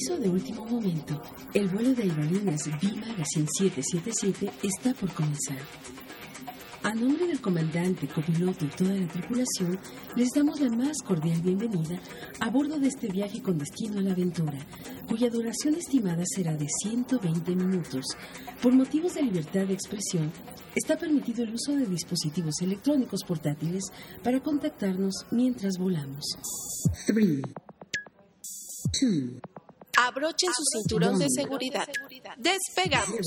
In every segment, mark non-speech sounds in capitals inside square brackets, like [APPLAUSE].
Aviso de último momento. El vuelo de aerolíneas B Magazine 777 está por comenzar. A nombre del comandante, copiloto y toda la tripulación, les damos la más cordial bienvenida a bordo de este viaje con destino a la aventura, cuya duración estimada será de 120 minutos. Por motivos de libertad de expresión, está permitido el uso de dispositivos electrónicos portátiles para contactarnos mientras volamos. 3, 2, Abrochen su cinturón de seguridad. Despegamos.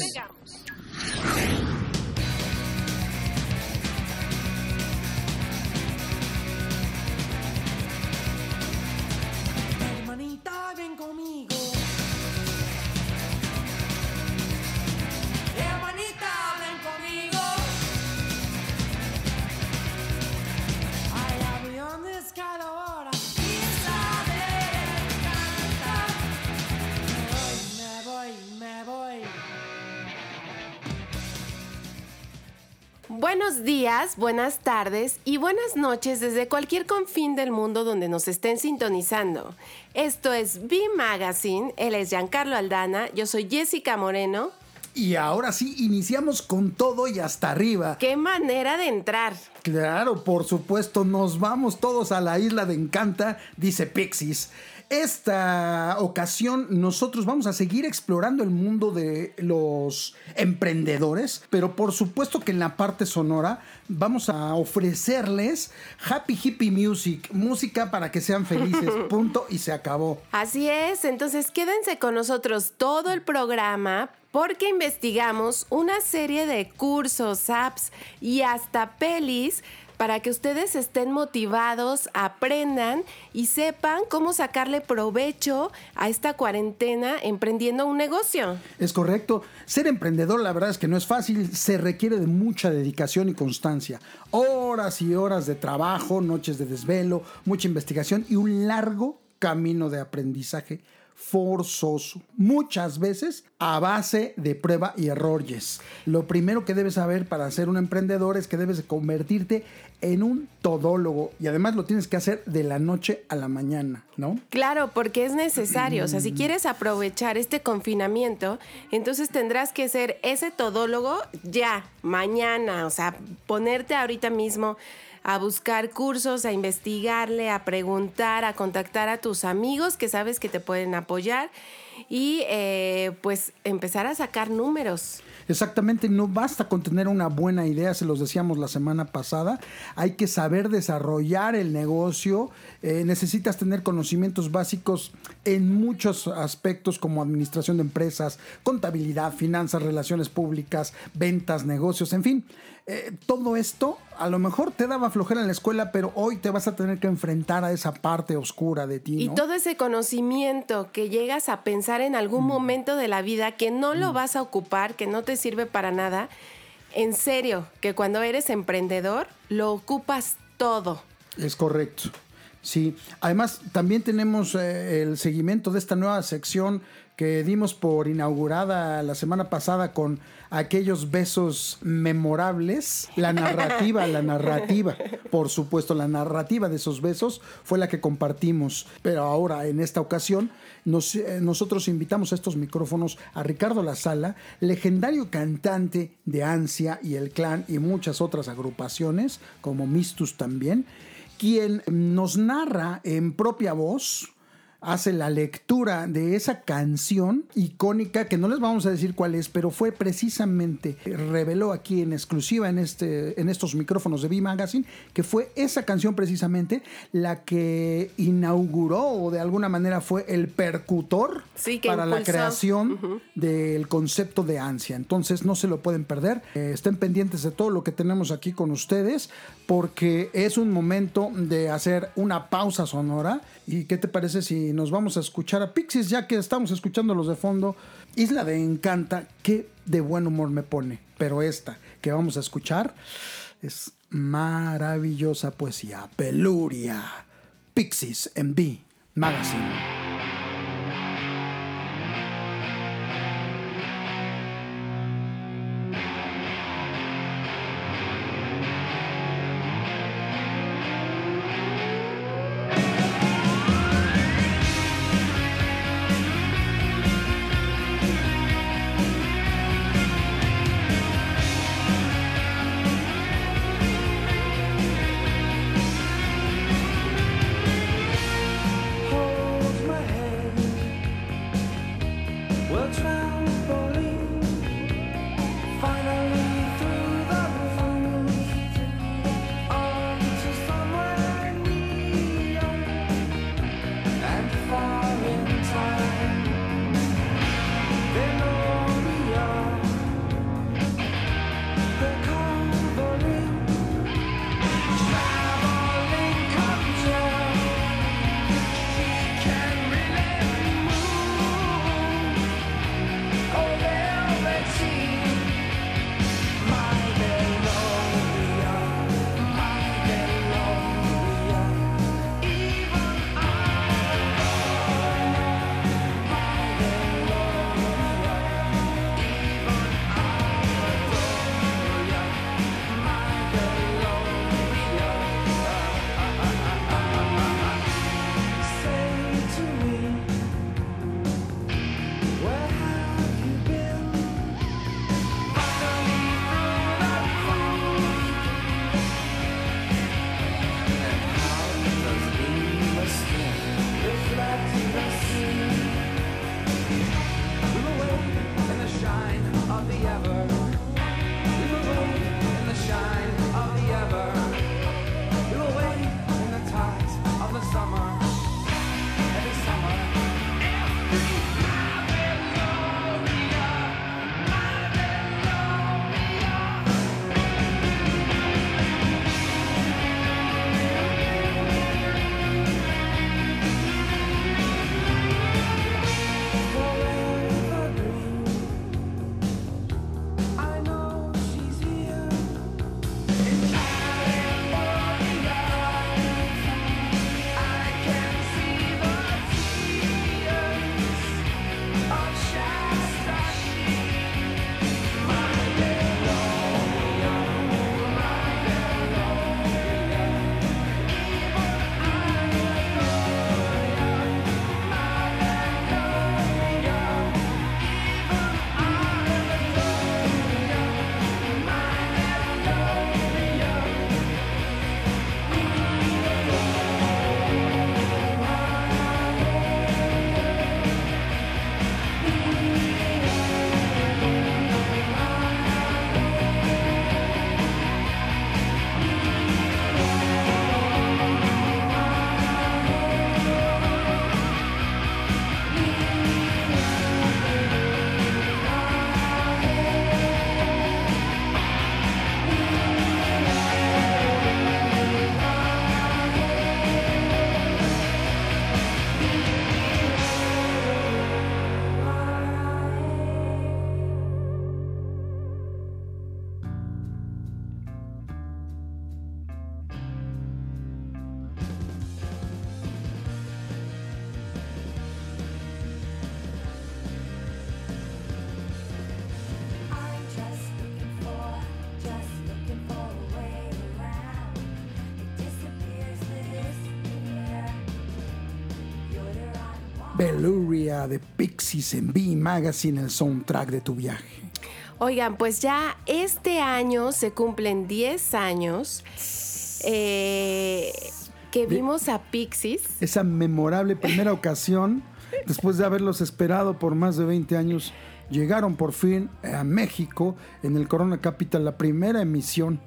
Buenos días, buenas tardes y buenas noches desde cualquier confín del mundo donde nos estén sintonizando. Esto es B Magazine, él es Giancarlo Aldana, yo soy Jessica Moreno. Y ahora sí, iniciamos con todo y hasta arriba. ¡Qué manera de entrar! Claro, por supuesto, nos vamos todos a la isla de Encanta, dice Pixis. Esta ocasión nosotros vamos a seguir explorando el mundo de los emprendedores, pero por supuesto que en la parte sonora vamos a ofrecerles happy hippie music, música para que sean felices, [LAUGHS] punto y se acabó. Así es, entonces quédense con nosotros todo el programa porque investigamos una serie de cursos, apps y hasta pelis para que ustedes estén motivados, aprendan y sepan cómo sacarle provecho a esta cuarentena emprendiendo un negocio. Es correcto. Ser emprendedor la verdad es que no es fácil, se requiere de mucha dedicación y constancia. Horas y horas de trabajo, noches de desvelo, mucha investigación y un largo camino de aprendizaje forzoso, muchas veces a base de prueba y errores. Lo primero que debes saber para ser un emprendedor es que debes de convertirte en un todólogo y además lo tienes que hacer de la noche a la mañana, ¿no? Claro, porque es necesario. O sea, si quieres aprovechar este confinamiento, entonces tendrás que ser ese todólogo ya, mañana. O sea, ponerte ahorita mismo a buscar cursos, a investigarle, a preguntar, a contactar a tus amigos que sabes que te pueden apoyar y eh, pues empezar a sacar números. Exactamente, no basta con tener una buena idea, se los decíamos la semana pasada, hay que saber desarrollar el negocio, eh, necesitas tener conocimientos básicos en muchos aspectos como administración de empresas, contabilidad, finanzas, relaciones públicas, ventas, negocios, en fin, eh, todo esto a lo mejor te daba flojera en la escuela, pero hoy te vas a tener que enfrentar a esa parte oscura de ti. Y todo ese conocimiento que llegas a pensar en algún momento de la vida que no lo vas a ocupar, que no te sirve para nada, en serio, que cuando eres emprendedor lo ocupas todo. Es correcto. Sí, además también tenemos eh, el seguimiento de esta nueva sección que dimos por inaugurada la semana pasada con aquellos besos memorables. La narrativa, la narrativa, por supuesto, la narrativa de esos besos fue la que compartimos. Pero ahora, en esta ocasión, nos, eh, nosotros invitamos a estos micrófonos a Ricardo La Sala, legendario cantante de Ansia y El Clan y muchas otras agrupaciones, como Mistus también, quien nos narra en propia voz hace la lectura de esa canción icónica que no les vamos a decir cuál es, pero fue precisamente reveló aquí en exclusiva en este en estos micrófonos de B Magazine que fue esa canción precisamente la que inauguró o de alguna manera fue el percutor Sí, que para la creación del concepto de ansia. Entonces no se lo pueden perder. Eh, estén pendientes de todo lo que tenemos aquí con ustedes porque es un momento de hacer una pausa sonora. ¿Y qué te parece si nos vamos a escuchar a Pixies ya que estamos escuchando los de fondo? Isla de Encanta, que de buen humor me pone. Pero esta que vamos a escuchar es maravillosa poesía. Peluria. Pixies en B Magazine. De Pixies en B Magazine, el soundtrack de tu viaje. Oigan, pues ya este año se cumplen 10 años eh, que vimos a Pixies. Esa memorable primera [LAUGHS] ocasión, después de haberlos esperado por más de 20 años, llegaron por fin a México en el Corona Capital, la primera emisión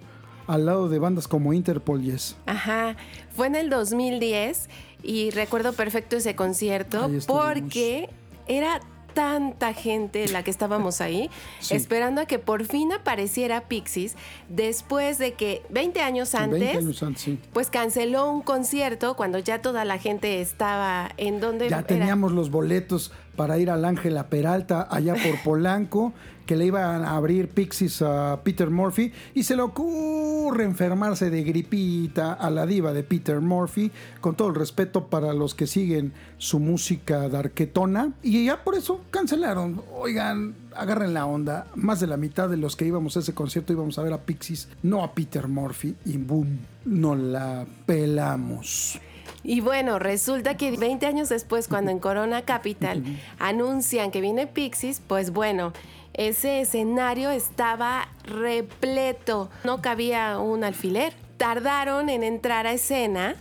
al lado de bandas como Interpol Yes. Ajá, fue en el 2010 y recuerdo perfecto ese concierto porque era tanta gente la que estábamos ahí, [LAUGHS] Sí. esperando a que por fin apareciera Pixies después de que 20 años antes, 20 años antes, sí. pues canceló un concierto cuando ya toda la gente estaba en donde Ya era? teníamos los boletos para ir al Ángela Peralta allá por [LAUGHS] Polanco, que le iban a abrir Pixies a Peter Murphy, y se le ocurre enfermarse de gripita a la diva de Peter Murphy, con todo el respeto para los que siguen su música darquetona, y ya por eso cancelaron. Oigan, agarren la onda, más de la mitad de los que íbamos a ese concierto íbamos a ver a Pixies, no a Peter Murphy, y boom, nos la pelamos. Y bueno, resulta que 20 años después, cuando en Corona Capital [LAUGHS] anuncian que viene Pixies, pues bueno, ese escenario estaba repleto, no cabía un alfiler. Tardaron en entrar a escena,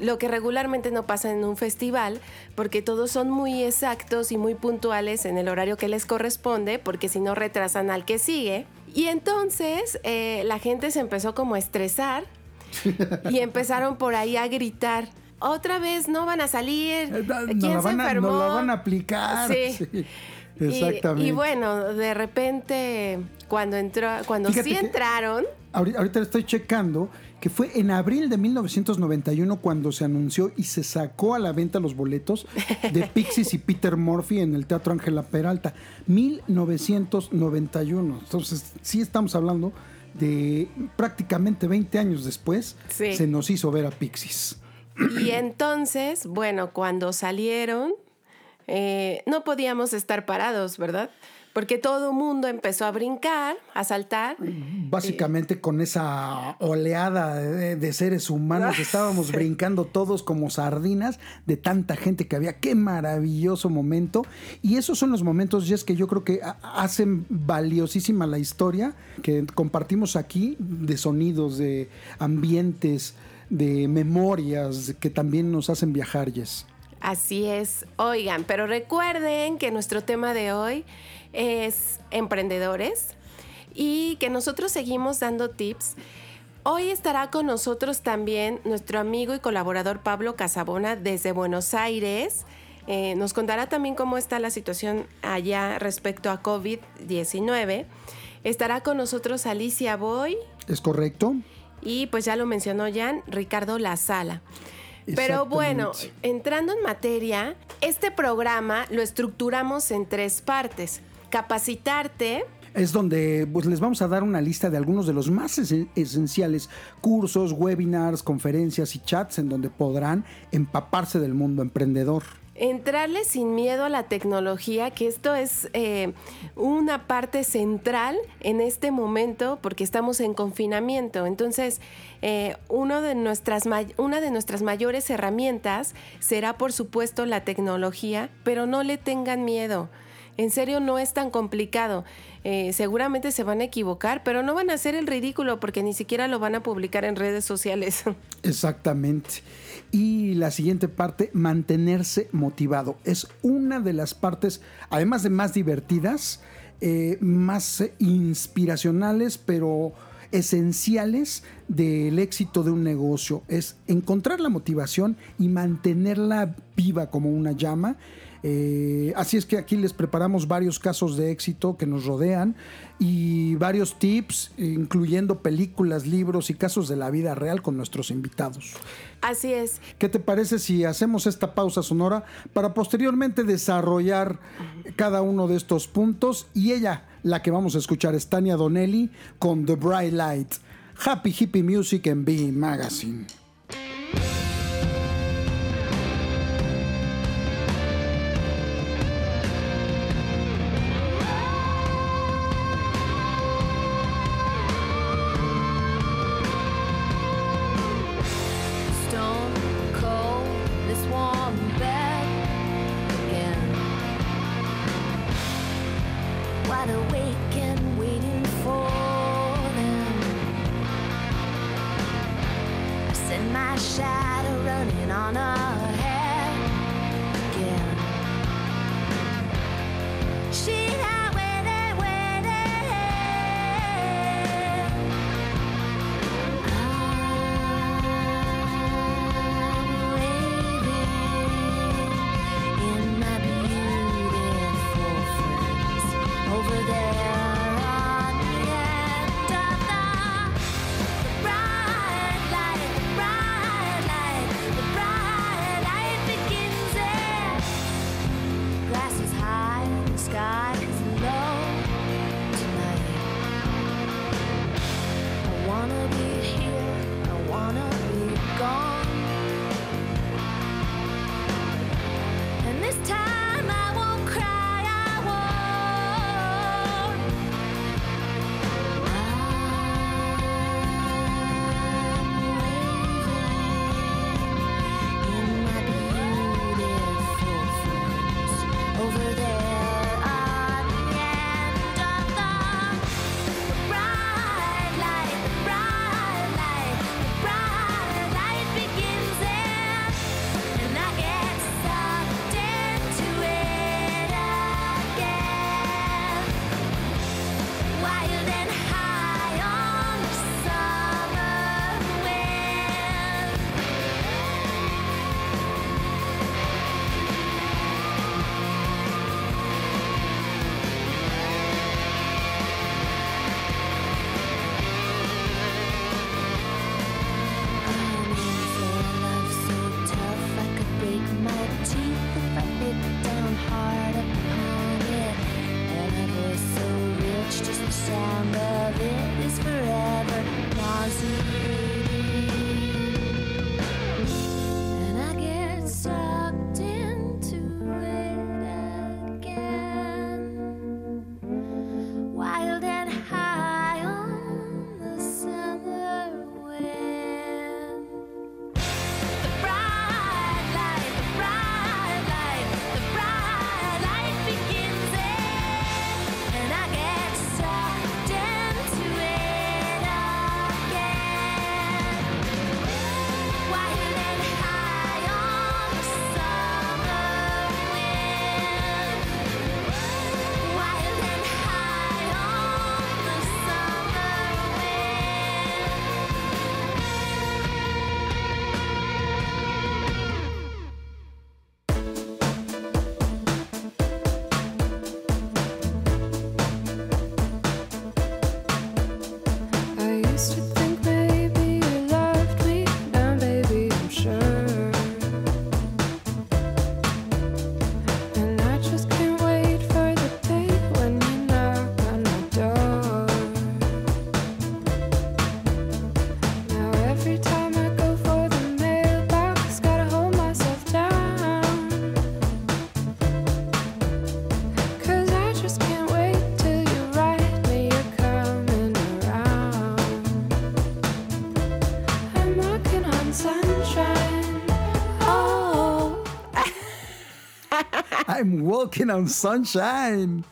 lo que regularmente no pasa en un festival, porque todos son muy exactos y muy puntuales en el horario que les corresponde, porque si no retrasan al que sigue. Y entonces eh, la gente se empezó como a estresar y [LAUGHS] empezaron por ahí a gritar. Otra vez no van a salir. Eh, ¿Quién la se a- enfermó? la van a aplicar. Sí. [LAUGHS] Exactamente. Y, bueno, de repente, cuando entró, cuando Fíjate sí entraron, Ahori- Ahorita estoy checando que fue en abril de 1991 cuando se anunció y se sacó a la venta los boletos de [LAUGHS] Pixies y Peter Murphy en el Teatro Ángela Peralta. 1991. Entonces, sí estamos hablando de prácticamente 20 años después, Sí. se nos hizo ver a Pixies. y entonces, bueno, cuando salieron, eh, no podíamos estar parados, ¿verdad? Porque todo el mundo empezó a brincar, a saltar. Básicamente con esa oleada de, de seres humanos [LAUGHS] estábamos brincando todos como sardinas de tanta gente que había. Qué maravilloso momento. Y esos son los momentos, Jess, que yo creo que ha- hacen valiosísima la historia que compartimos aquí de sonidos, de ambientes, de memorias que también nos hacen viajar, Jess. Así es. Oigan, pero recuerden que nuestro tema de hoy es emprendedores y que nosotros seguimos dando tips. Hoy estará con nosotros también nuestro amigo y colaborador Pablo Casabona desde Buenos Aires. Eh, nos contará también cómo está la situación allá respecto a COVID-19. Estará con nosotros Alicia Boy ¿Es correcto? y pues ya lo mencionó Jan, Ricardo La Sala. Pero bueno, entrando en materia, este programa lo estructuramos en tres partes. Capacitarte, es donde pues, les vamos a dar una lista de algunos de los más esen- esenciales cursos, webinars, conferencias y chats en donde podrán empaparse del mundo emprendedor. Entrarle sin miedo a la tecnología, que esto es eh, una parte central en este momento porque estamos en confinamiento. Entonces, eh, uno de nuestras una de nuestras mayores herramientas será, por supuesto, la tecnología, pero no le tengan miedo. En serio, no es tan complicado. Eh, seguramente se van a equivocar, pero no van a hacer el ridículo porque ni siquiera lo van a publicar en redes sociales. [LAUGHS] Exactamente. Y la siguiente parte, mantenerse motivado. Es una de las partes, además de más divertidas, eh, más inspiracionales, pero esenciales del éxito de un negocio. Es encontrar la motivación y mantenerla viva como una llama. Eh, así es que aquí les preparamos varios casos de éxito que nos rodean y varios tips, incluyendo películas, libros y casos de la vida real con nuestros invitados. Así es. ¿Qué te parece si hacemos esta pausa sonora para posteriormente desarrollar cada uno de estos puntos? Y ella, la que vamos a escuchar, es Tania Donnelly con The Bright Light. Happy Hippie Music en B Magazine. I'm walking on sunshine.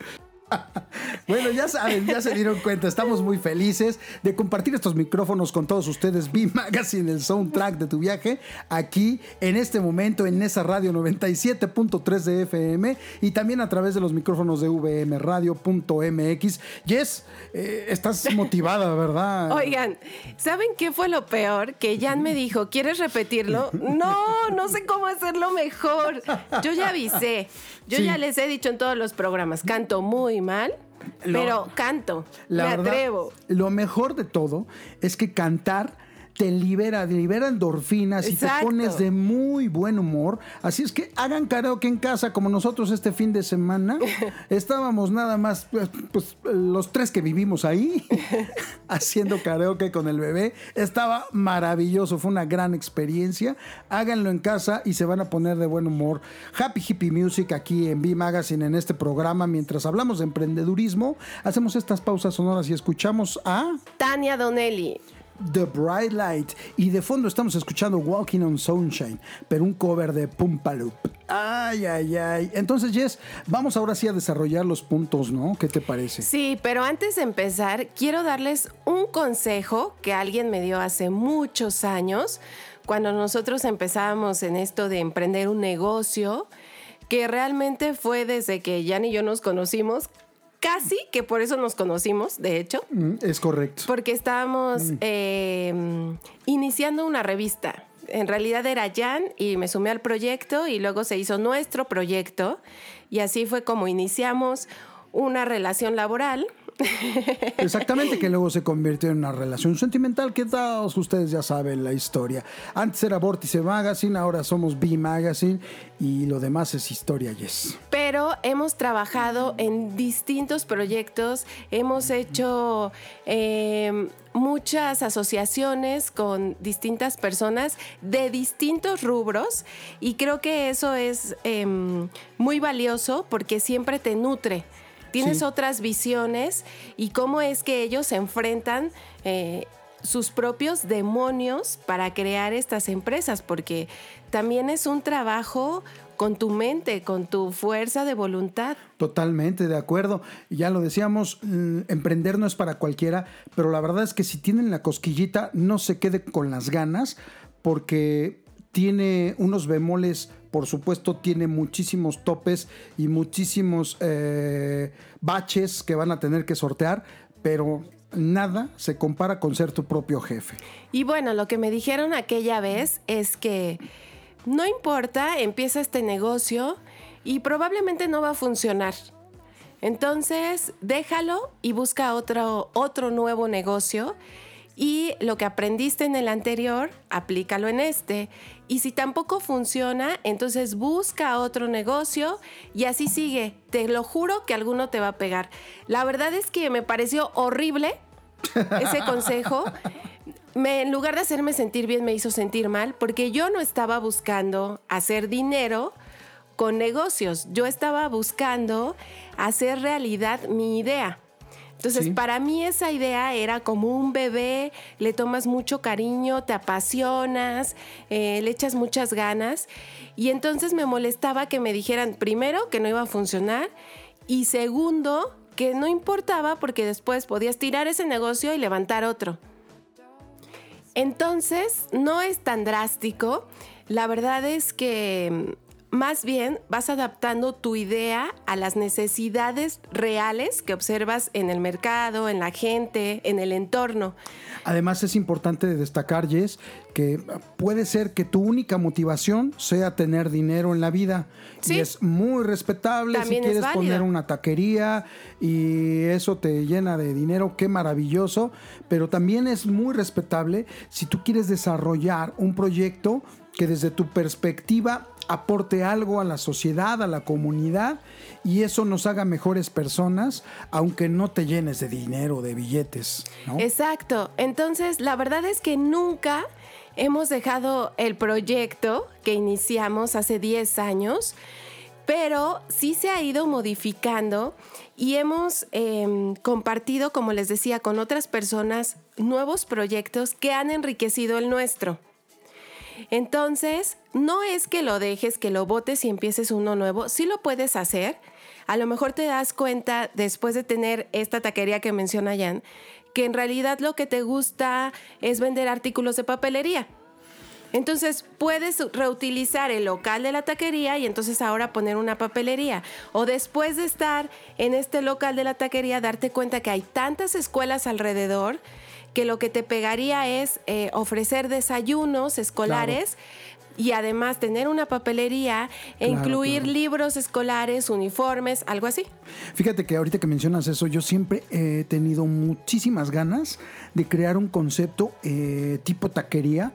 Ya saben, ya se dieron cuenta, estamos muy felices de compartir estos micrófonos con todos ustedes, B Magazine, el soundtrack de tu viaje, aquí en este momento en esa radio 97.3 de FM y también a través de los micrófonos de vmradio.mx. Jess, eh, estás motivada, ¿verdad? Oigan, ¿saben qué fue lo peor? Que Jan me dijo, ¿quieres repetirlo? No, no sé cómo hacerlo mejor. Yo ya avisé. Yo Sí. ya les he dicho en todos los programas, canto muy mal, Lo- pero canto. La me verdad, atrevo. Lo mejor de todo es que cantar te libera, libera endorfinas y te pones de muy buen humor. Así es que hagan karaoke en casa como nosotros este fin de semana. [LAUGHS] Estábamos nada más, pues, pues, los tres que vivimos ahí [LAUGHS] haciendo karaoke con el bebé. Estaba maravilloso, fue una gran experiencia. Háganlo en casa y se van a poner de buen humor. Happy Hippie Music aquí en B Magazine en este programa. Mientras hablamos de emprendedurismo, hacemos estas pausas sonoras y escuchamos a Tania Donnelly. The Bright Light. Y de fondo estamos escuchando Walking on Sunshine, pero un cover de Pumpaloop. Ay, ay, ay. Entonces, Jess, vamos ahora sí a desarrollar los puntos, ¿no? ¿Qué te parece? Sí, pero antes de empezar, quiero darles un consejo que alguien me dio hace muchos años, cuando nosotros empezábamos en esto de emprender un negocio, que realmente fue desde que Jan y yo nos conocimos, casi que por eso nos conocimos, de hecho, Mm, Es correcto. porque estábamos eh, iniciando una revista. En realidad era Jan y me sumé al proyecto y luego se hizo nuestro proyecto y así fue como iniciamos una relación laboral. [LAUGHS] Exactamente, que luego se convirtió en una relación sentimental que todos ustedes ya saben la historia. Antes era Vórtice Magazine, ahora somos B Magazine y lo demás es historia, Yes. Pero hemos trabajado en distintos proyectos, hemos hecho eh, muchas asociaciones con distintas personas de distintos rubros y creo que eso es em, muy valioso porque siempre te nutre. Tienes Sí. otras visiones y cómo es que ellos se enfrentan eh, sus propios demonios para crear estas empresas, porque también es un trabajo con tu mente, con tu fuerza de voluntad. Totalmente de acuerdo. Ya lo decíamos, mm, emprender no es para cualquiera, pero la verdad es que si tienen la cosquillita, no se quede con las ganas, porque tiene unos bemoles, por supuesto, tiene muchísimos topes y muchísimos eh, baches que van a tener que sortear, pero nada se compara con ser tu propio jefe. Y bueno, lo que me dijeron aquella vez es que no importa, empieza este negocio y probablemente no va a funcionar. Entonces, déjalo y busca otro, otro nuevo negocio. Y lo que aprendiste en el anterior, aplícalo en este. Y si tampoco funciona, entonces busca otro negocio y así sigue. Te lo juro que alguno te va a pegar. La verdad es que me pareció horrible ese consejo. [LAUGHS] Me, en lugar de hacerme sentir bien, me hizo sentir mal, porque yo no estaba buscando hacer dinero con negocios. Yo estaba buscando hacer realidad mi idea. Entonces, Sí. para mí esa idea era como un bebé, le tomas mucho cariño, te apasionas, eh, le echas muchas ganas. Y entonces me molestaba que me dijeran, primero, que no iba a funcionar y segundo, que no importaba porque después podías tirar ese negocio y levantar otro. Entonces, no es tan drástico. La verdad es que más bien vas adaptando tu idea a las necesidades reales que observas en el mercado, en la gente, en el entorno. Además es importante destacar, Jess, que puede ser que tu única motivación sea tener dinero en la vida. Sí. Y es muy respetable También si es quieres poner una taquería y eso te llena de dinero, qué maravilloso. Pero también es muy respetable si tú quieres desarrollar un proyecto que desde tu perspectiva aporte algo a la sociedad, a la comunidad y eso nos haga mejores personas, aunque no te llenes de dinero, de billetes. Exacto. Entonces, la verdad es que nunca hemos dejado el proyecto que iniciamos hace 10 años, pero sí se ha ido modificando y hemos em, compartido, como les decía, con otras personas nuevos proyectos que han enriquecido el nuestro. Entonces, no es que lo dejes, que lo botes y empieces uno nuevo, sí lo puedes hacer. A lo mejor te das cuenta después de tener esta taquería que menciona Jan, que en realidad lo que te gusta es vender artículos de papelería. Entonces puedes reutilizar el local de la taquería y entonces ahora poner una papelería. O después de estar en este local de la taquería, darte cuenta que hay tantas escuelas alrededor que lo que te pegaría es eh, ofrecer desayunos escolares. Y además tener una papelería e Claro, incluir claro. libros escolares, uniformes, algo así. Fíjate que ahorita que mencionas eso, yo siempre he tenido muchísimas ganas de crear un concepto eh, tipo taquería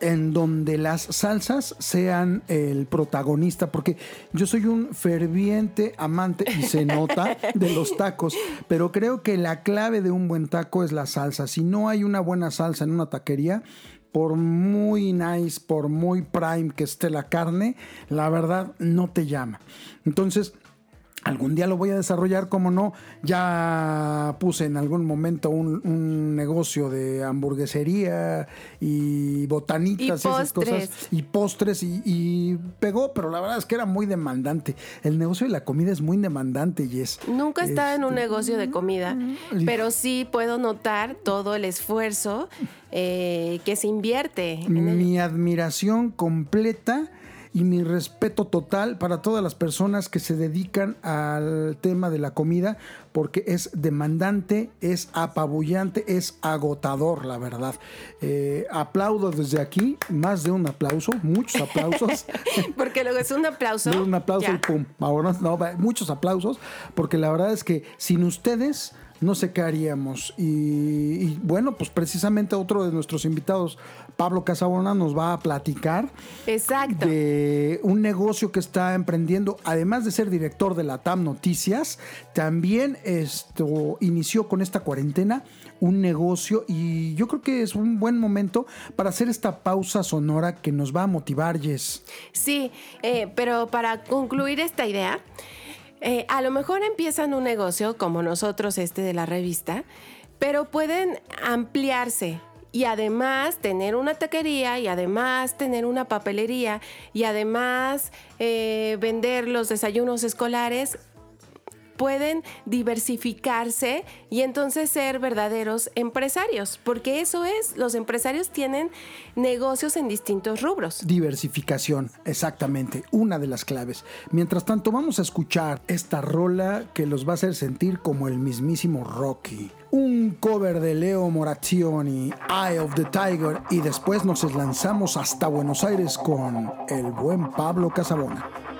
en donde las salsas sean el protagonista, porque yo soy un ferviente amante y se nota [LAUGHS] de los tacos, pero creo que la clave de un buen taco es la salsa. Si no hay una buena salsa en una taquería, por muy nice, por muy prime que esté la carne, la verdad no te llama. Entonces, Algún día lo voy a desarrollar, como no. Ya puse en algún momento un, un negocio de hamburguesería y botanitas Y y, esas cosas. Y postres y, y pegó, pero la verdad es que era muy demandante. El negocio de la comida es muy demandante y es. Nunca he estado en un Este, negocio de comida, pero sí puedo notar todo el esfuerzo eh, que se invierte en el- mi admiración completa y mi respeto total para todas las personas que se dedican al tema de la comida porque es demandante, es apabullante, es agotador, la verdad. Eh, aplaudo desde aquí, más de un aplauso, muchos aplausos. [LAUGHS] Porque luego es un aplauso. De un aplauso ya. y pum. Vámonos. No, muchos aplausos, porque la verdad es que sin ustedes no sé qué haríamos. Y, y bueno, pues precisamente otro de nuestros invitados, Pablo Casabona, nos va a platicar Exacto. de un negocio que está emprendiendo, además de ser director de la TAM Noticias, también esto inició con esta cuarentena un negocio y yo creo que es un buen momento para hacer esta pausa sonora que nos va a motivar, Jess. Sí, eh, pero para concluir esta idea, eh, a lo mejor empiezan un negocio como nosotros, este de la revista, pero pueden ampliarse y además tener una taquería y además tener una papelería y además eh, vender los desayunos escolares pueden diversificarse y entonces ser verdaderos empresarios, porque eso es, los empresarios tienen negocios en distintos rubros. Diversificación, exactamente, una de las claves. Mientras tanto, vamos a escuchar esta rola que los va a hacer sentir como el mismísimo Rocky. Un cover de Leo Morazioni, Eye of the Tiger, y después nos lanzamos hasta Buenos Aires con el buen Pablo Casabona.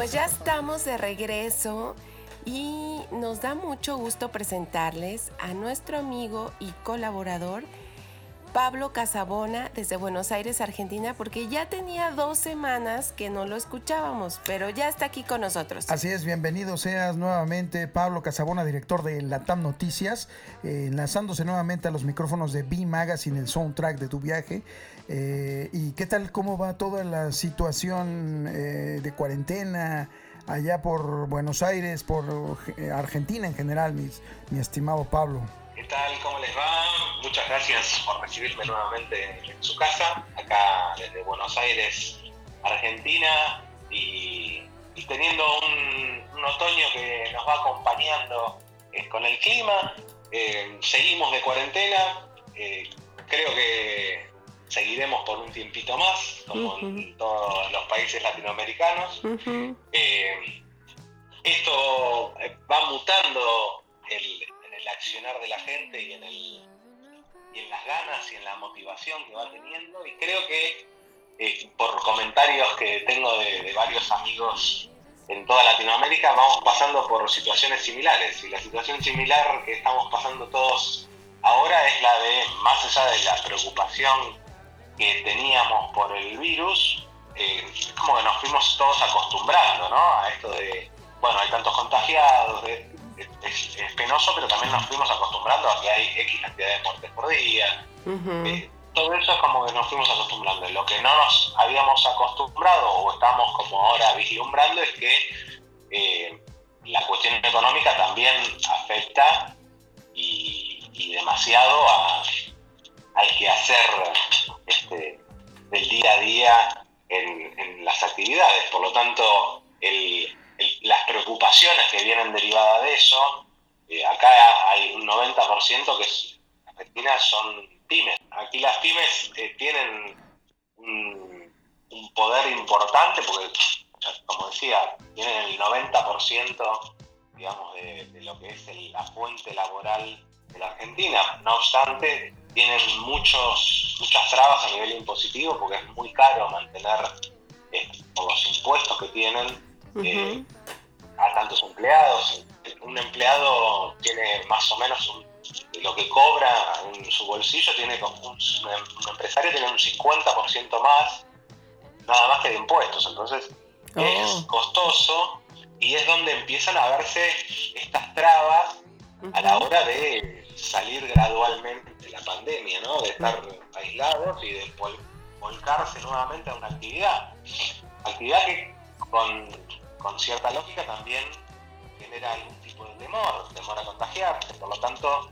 Pues ya estamos de regreso y nos da mucho gusto presentarles a nuestro amigo y colaborador Pablo Casabona desde Buenos Aires, Argentina, porque ya tenía dos semanas que no lo escuchábamos, pero ya está aquí con nosotros. Así es, bienvenido seas nuevamente Pablo Casabona, director de Latam Noticias, eh, enlazándose nuevamente a los micrófonos de B Magazine, el soundtrack de tu viaje. Eh, ¿Y qué tal, cómo va toda la situación eh, de cuarentena allá por Buenos Aires, por eh, Argentina en general, mi estimado Pablo? ¿Qué tal? ¿Cómo les va? Muchas gracias por recibirme nuevamente en su casa, acá desde Buenos Aires, Argentina, y, teniendo un, otoño que nos va acompañando con el clima. Seguimos de cuarentena, creo que seguiremos por un tiempito más, como en todos los países latinoamericanos. Eh, esto eh, va mutando el- en el accionar de la gente y en, el, y en las ganas y en la motivación que va teniendo. Y creo que eh, por comentarios que tengo de, de varios amigos en toda Latinoamérica, vamos pasando por situaciones similares. Y la situación similar que estamos pasando todos ahora es la de, más allá de la preocupación que teníamos por el virus, eh, como que nos fuimos todos acostumbrando ¿no? a esto de, bueno, hay tantos contagiados, de- es, es penoso, pero también nos fuimos acostumbrando a que hay X cantidad de muertes por día. Eh, todo eso es como que nos fuimos acostumbrando. Lo que no nos habíamos acostumbrado o estamos como ahora vislumbrando es que eh, la cuestión económica también afecta y, y demasiado a, al quehacer este, del día a día en, las actividades. Por lo tanto, el- las preocupaciones que vienen derivadas de eso, eh, acá hay un 90% que es, en Argentina son pymes. Aquí las pymes eh, tienen un, un poder importante porque, como decía, tienen el 90% digamos, de, de lo que es el- la fuente laboral de la Argentina. No obstante, tienen muchos, muchas trabas a nivel impositivo porque es muy caro mantener, eh, por los impuestos que tienen, eh, a tantos empleados. Un empleado tiene más o menos un- lo que cobra en su bolsillo, tiene un, un empresario tiene un 50% más, nada más que de impuestos. Entonces es Oh. costoso y es donde empiezan a verse estas trabas a la hora de salir gradualmente de la pandemia, ¿no? De estar aislados y de vol- volcarse nuevamente a una actividad. Actividad que con, con cierta lógica también genera algún tipo de temor, temor a contagiarse. Por lo tanto,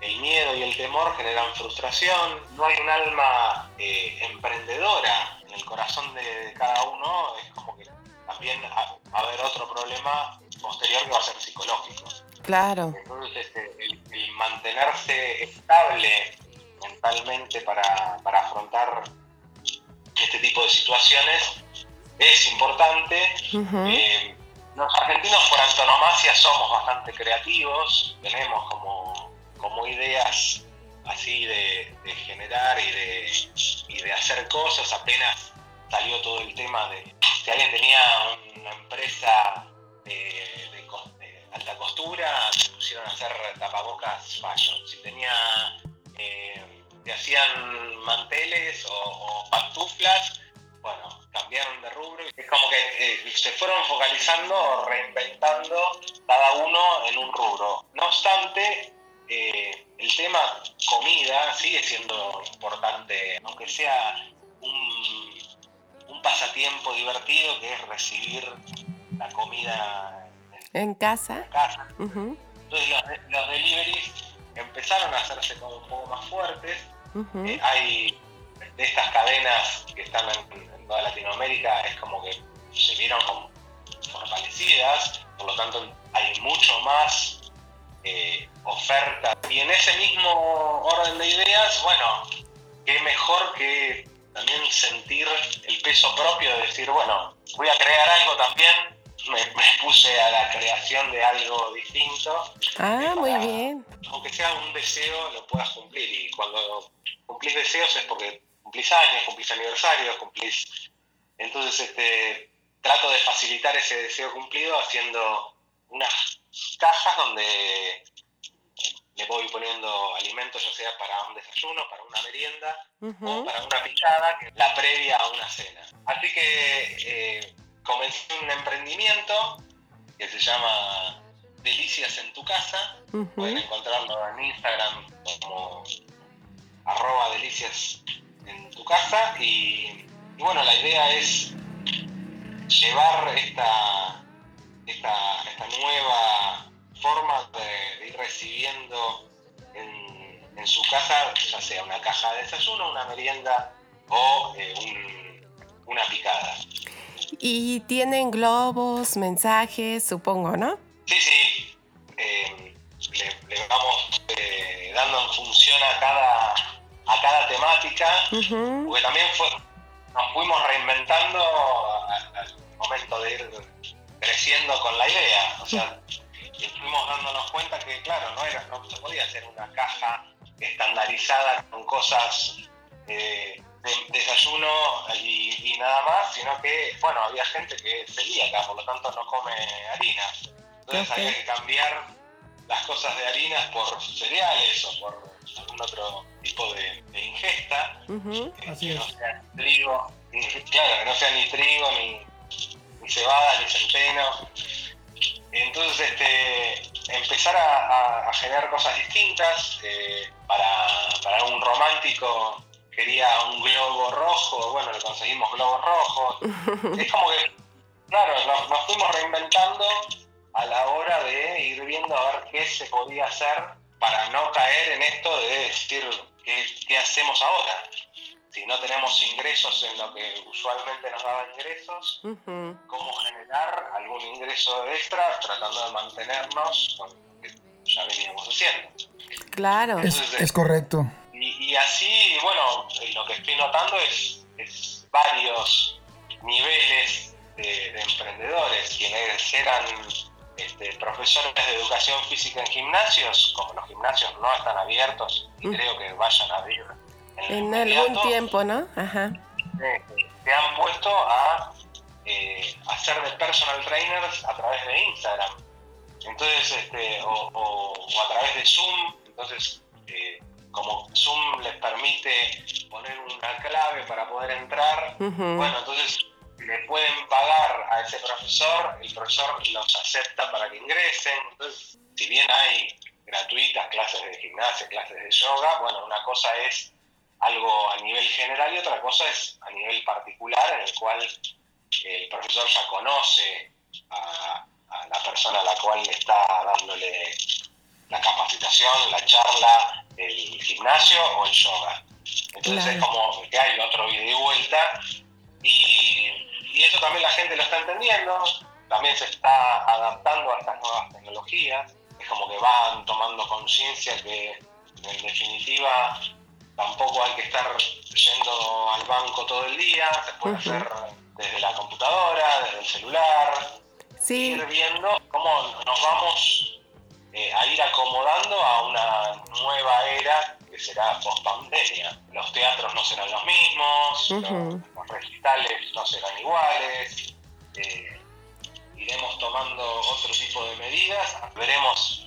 el miedo y el temor generan frustración. No hay un alma eh, emprendedora en el corazón de, cada uno. Es como que también va a haber otro problema posterior que va a ser psicológico. Claro. Entonces, este, el mantenerse estable mentalmente para, para afrontar este tipo de situaciones es importante. Eh, los argentinos por antonomasia somos bastante creativos, tenemos como, como ideas así de, de generar y de, y de hacer cosas. Apenas salió todo el tema de si alguien tenía una empresa de, alta costura, pusieron a hacer tapabocas fashion. Si tenía, eh, te hacían manteles o, o pantuflas, bueno, cambiaron de rubro. Es como que eh, se fueron focalizando, reinventando cada uno en un rubro. No obstante, eh, el tema comida sigue siendo importante, aunque sea un, un pasatiempo divertido que es recibir la comida En casa. en casa. Ujú. Entonces los, los deliveries empezaron a hacerse como un poco más fuertes. Eh, hay de estas cadenas que están en, en toda Latinoamérica, es como que se vieron como establecidas, por lo tanto hay mucho más eh, oferta. Y en ese mismo orden de ideas, bueno, qué mejor que también sentir el peso propio de decir, bueno, voy a crear algo también. Me, me puse a la creación de algo distinto. Ah, muy bien. Aunque sea un deseo, lo puedas cumplir. Y cuando cumplís deseos es porque cumplís años, cumplís aniversarios, cumplís. Entonces, este, trato de facilitar ese deseo cumplido haciendo unas cajas donde le voy poniendo alimentos, ya sea para un desayuno, para una merienda o para una picada, que es la previa a una cena. Así que eh, comencé un emprendimiento que se llama Delicias en tu casa. Pueden encontrarlo en Instagram como arroba delicias en tu casa. Y, y bueno, la idea es llevar esta, esta, esta nueva forma de, de ir recibiendo en, en su casa, ya sea una caja de desayuno, una merienda o eh, un- una picada. Y tienen globos, mensajes, supongo, ¿no? Sí, sí. eh, le, le vamos eh, dando en función a cada, a cada temática, porque también fue, nos fuimos reinventando al momento de ir creciendo con la idea. O sea, y fuimos dándonos cuenta que, claro, no, era, no se podía hacer una caja estandarizada con cosas eh, de desayuno y, y nada más, sino que, bueno, había gente que es celíaca, por lo tanto no come harina. Entonces había que cambiar las cosas de harinas por cereales o por algún otro tipo de, de ingesta. Eh, Así que es. no sea trigo, ni- claro, que no sea ni trigo, ni, ni cebada, ni centeno. Entonces, este, empezar a, a- a generar cosas distintas. eh, para, para un romántico quería un globo rojo, bueno, le conseguimos globos rojos. [LAUGHS] es como que, claro, nos, nos fuimos reinventando a la hora de ir viendo a ver qué se podía hacer para no caer en esto de decir qué, qué hacemos ahora. Si no tenemos ingresos en lo que usualmente nos daba ingresos, cómo generar algún ingreso extra tratando de mantenernos con lo que ya veníamos haciendo. Claro. Es, es correcto. Y, así, bueno, eh, lo que estoy notando es, es varios niveles de, de emprendedores, quienes eran este, profesores de educación física en gimnasios, como los gimnasios no están abiertos y Mm. creo que vayan a abrir en, En algún tiempo, ¿no? Ajá. eh, se han puesto a eh, hacer de personal trainers a través de Instagram. Entonces, este, o, o- o a través de Zoom. Entonces, eh, como Zoom les permite poner una clave para poder entrar, bueno, entonces le pueden pagar a ese profesor, el profesor los acepta para que ingresen. Entonces, si bien hay gratuitas clases de gimnasia, clases de yoga, bueno, una cosa es algo a nivel general y otra cosa es a nivel particular en el cual el profesor ya conoce a, a la persona a la cual le está dándole la capacitación, la charla, el gimnasio o el yoga. Entonces Claro. es como que hay otro ida y vuelta y, y eso también la gente lo está entendiendo, también se está adaptando a estas nuevas tecnologías, es como que van tomando conciencia que en definitiva tampoco hay que estar yendo al banco todo el día, se puede hacer desde la computadora, desde el celular, Sí, ir viendo cómo nos vamos eh, a ir acomodando a una nueva era que será post pandemia. Los teatros no serán los mismos, los, los recitales no serán iguales, eh, iremos tomando otro tipo de medidas, veremos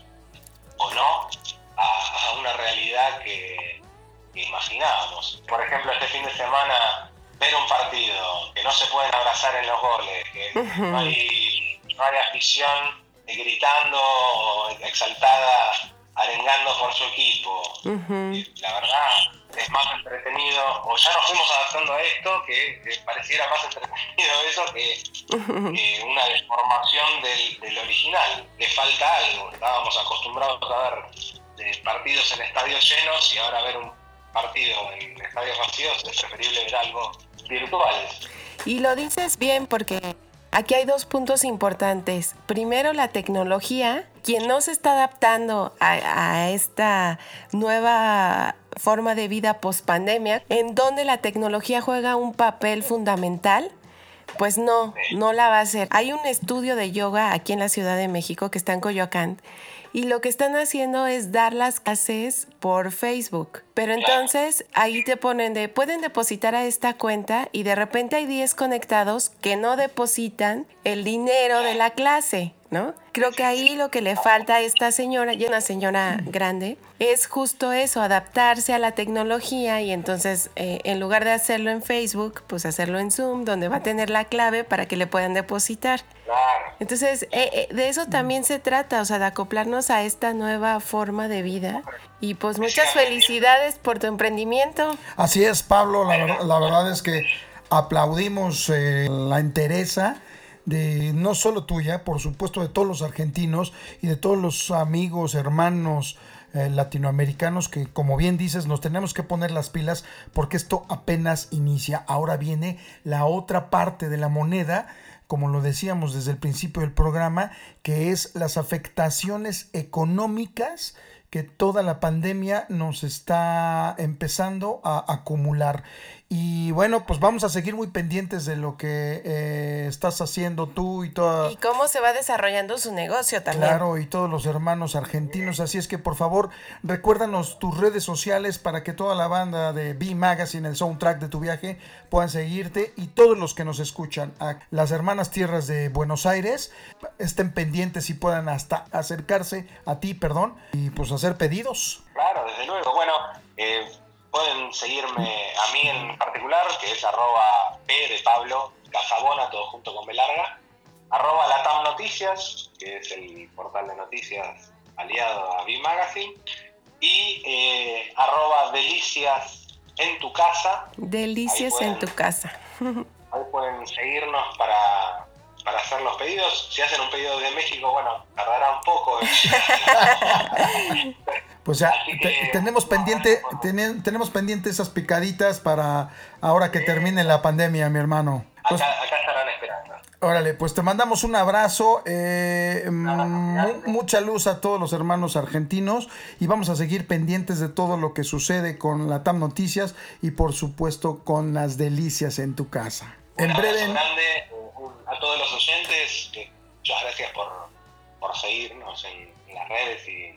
o no a, a una realidad que, que imaginábamos. Por ejemplo, este fin de semana ver un partido, que no se pueden abrazar en los goles, que no hay, no hay afición gritando exaltada, arengando por su equipo. Y La verdad es más entretenido, o ya nos fuimos adaptando a esto, que, que pareciera más [LAUGHS] entretenido eso que, que una deformación del, del original. Le falta algo. Estábamos acostumbrados a ver eh, partidos en estadios llenos y ahora ver un partido en estadios vacíos es preferible ver algo virtual. Y lo dices bien porque Aquí hay dos puntos importantes. Primero, la tecnología. Quien no se está adaptando a, esta nueva forma de vida post pandemia, en donde la tecnología juega un papel fundamental, pues no, no la va a hacer. Hay un estudio de yoga aquí en la Ciudad de México que está en Coyoacán y lo que están haciendo es dar las clases por Facebook. Pero entonces ahí te ponen de, pueden depositar a esta cuenta y de repente hay 10 conectados que no depositan el dinero de la clase, ¿no? Creo que ahí lo que le falta a esta señora, y una señora grande, es justo eso, adaptarse a la tecnología y entonces eh, en lugar de hacerlo en Facebook, pues hacerlo en Zoom, donde va a tener la clave para que le puedan depositar. Entonces, eh, eh, de eso también se trata, o sea, de acoplarnos a esta nueva forma de vida. Y pues muchas felicidades por tu emprendimiento. Así es, Pablo, la, la verdad es que aplaudimos eh, la entereza de no solo tuya, por supuesto de todos los argentinos y de todos los amigos, hermanos eh, latinoamericanos que, como bien dices, nos tenemos que poner las pilas porque esto apenas inicia. Ahora viene la otra parte de la moneda, como lo decíamos desde el principio del programa, que es las afectaciones económicas que toda la pandemia nos está empezando a acumular. Y bueno, pues vamos a seguir muy pendientes de lo que eh, estás haciendo tú y toda... Y cómo se va desarrollando su negocio también. Claro, y todos los hermanos argentinos. Así es que por favor, recuérdanos tus redes sociales para que toda la banda de B Magazine, el soundtrack de tu viaje, puedan seguirte y todos los que nos escuchan a las hermanas tierras de Buenos Aires estén pendientes y puedan hasta acercarse a ti, perdón, y pues hacer pedidos. Claro, desde luego. Bueno, eh, pueden seguirme a mí en particular, que es arroba P de Pablo Casabona, todo junto con B larga, arroba Latam Noticias, que es el portal de noticias aliado a B Magazine, y eh, arroba Delicias en tu casa. Delicias en tu casa. [LAUGHS] Ahí pueden seguirnos para, para hacer los pedidos. Si hacen un pedido de México, bueno, tardará un poco. [LAUGHS] Pues ya que- tenemos pendiente, tene- tenemos pendiente esas picaditas para ahora que termine la pandemia, mi hermano. Pues, acá, acá estarán esperando. órale, pues te mandamos un abrazo, eh, mu- mucha luz a todos los hermanos argentinos y vamos a seguir pendientes de todo lo que sucede con la TAM Noticias y por supuesto con las delicias en tu casa. En breve, grande a todos los oyentes. eh, Muchas gracias por, por seguirnos en, las redes y,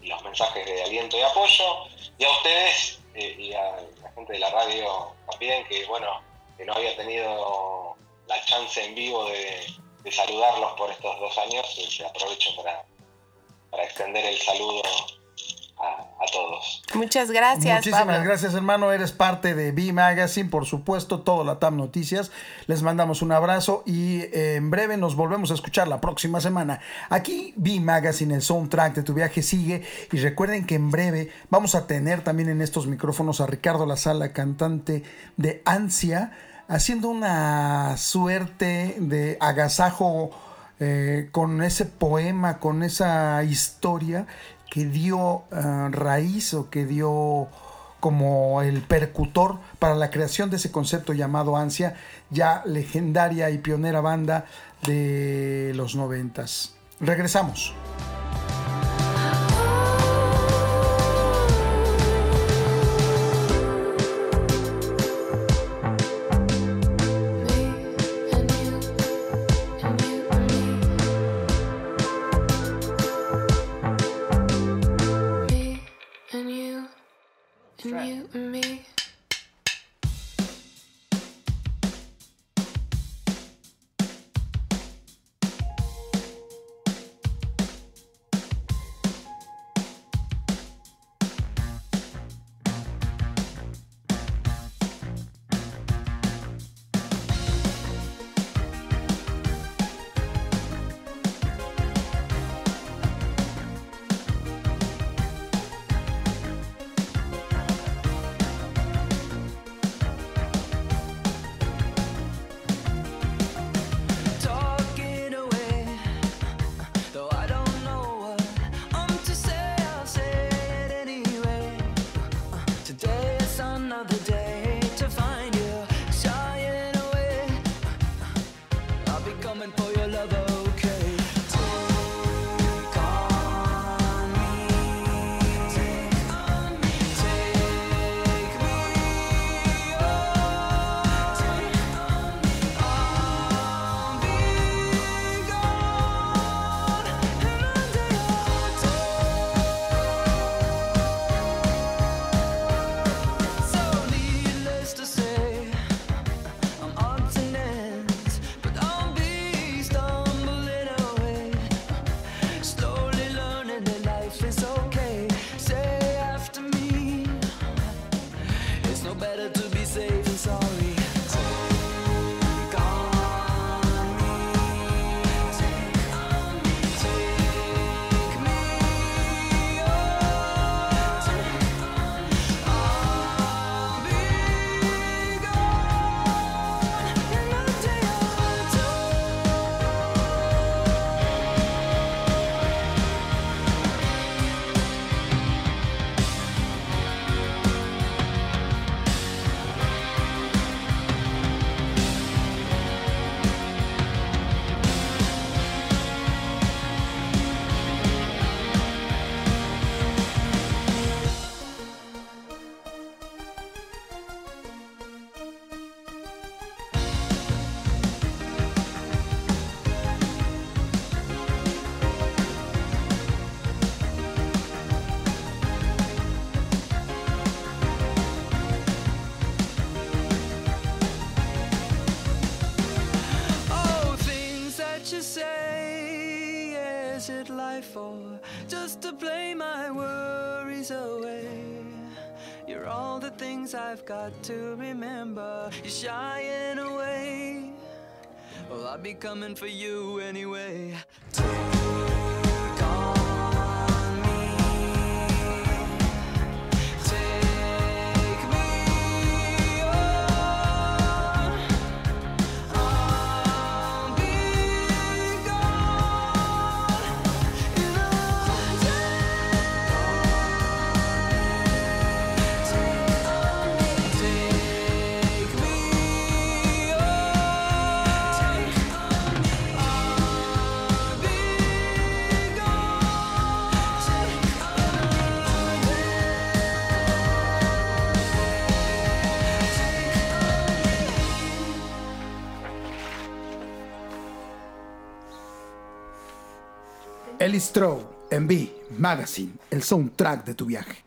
y los mensajes de aliento y apoyo. Y a ustedes eh, y a la gente de la radio también, que bueno, que no había tenido la chance en vivo de, de saludarlos por estos dos años. eh, se aprovecho para, para extender el saludo a, a todos. Muchas gracias, Muchísimas Pablo. gracias, hermano. Eres parte de B Magazine, por supuesto, todo la TAM Noticias. Les mandamos un abrazo y eh, en breve nos volvemos a escuchar la próxima semana. Aquí B Magazine, el soundtrack de tu viaje sigue. Y recuerden que en breve vamos a tener también en estos micrófonos a Ricardo La Sala, cantante de Ansia, haciendo una suerte de agasajo eh, con ese poema, con esa historia que dio eh, raíz o que dio como el percutor para la creación de ese concepto llamado ansia, ya legendaria y pionera banda de los noventas. Regresamos. things I've got to remember. You're shying away. Well, I'll be coming for you anyway. Stroh en B Magazine, el soundtrack de tu viaje.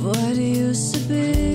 of what it used to be.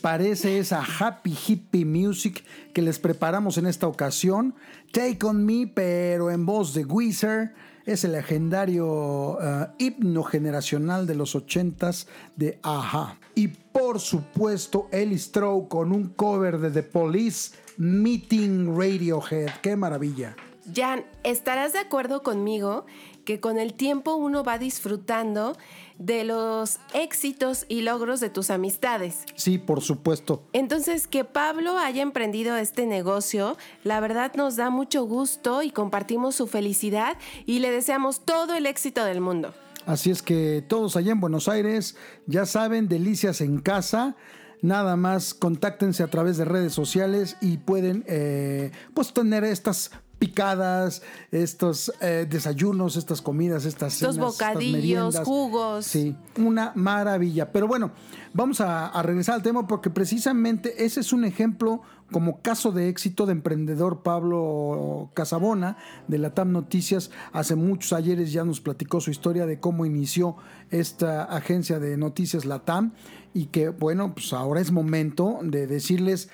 parece esa happy hippie music que les preparamos en esta ocasión? Take on Me, pero en voz de Weezer. Es el legendario uh, himno generacional de los 80s de Aja. Y por supuesto, Ellie Stroh con un cover de The Police, Meeting Radiohead. ¡Qué maravilla! Jan, ¿estarás de acuerdo conmigo que con el tiempo uno va disfrutando de los éxitos y logros de tus amistades. Sí, por supuesto. Entonces, que Pablo haya emprendido este negocio, la verdad nos da mucho gusto y compartimos su felicidad y le deseamos todo el éxito del mundo. Así es que todos allá en Buenos Aires, ya saben, delicias en casa. Nada más contáctense a través de redes sociales y pueden eh, pues tener estas picadas, estos eh, desayunos, estas comidas, estas Estos cenas, estas bocadillos, jugos. Sí, una maravilla. Pero bueno, vamos a, a regresar al tema porque precisamente ese es un ejemplo como caso de éxito de emprendedor Pablo Casabona de la TAM Noticias. Hace muchos ayeres ya nos platicó su historia de cómo inició esta agencia de noticias, la TAM, y que bueno, pues ahora es momento de decirles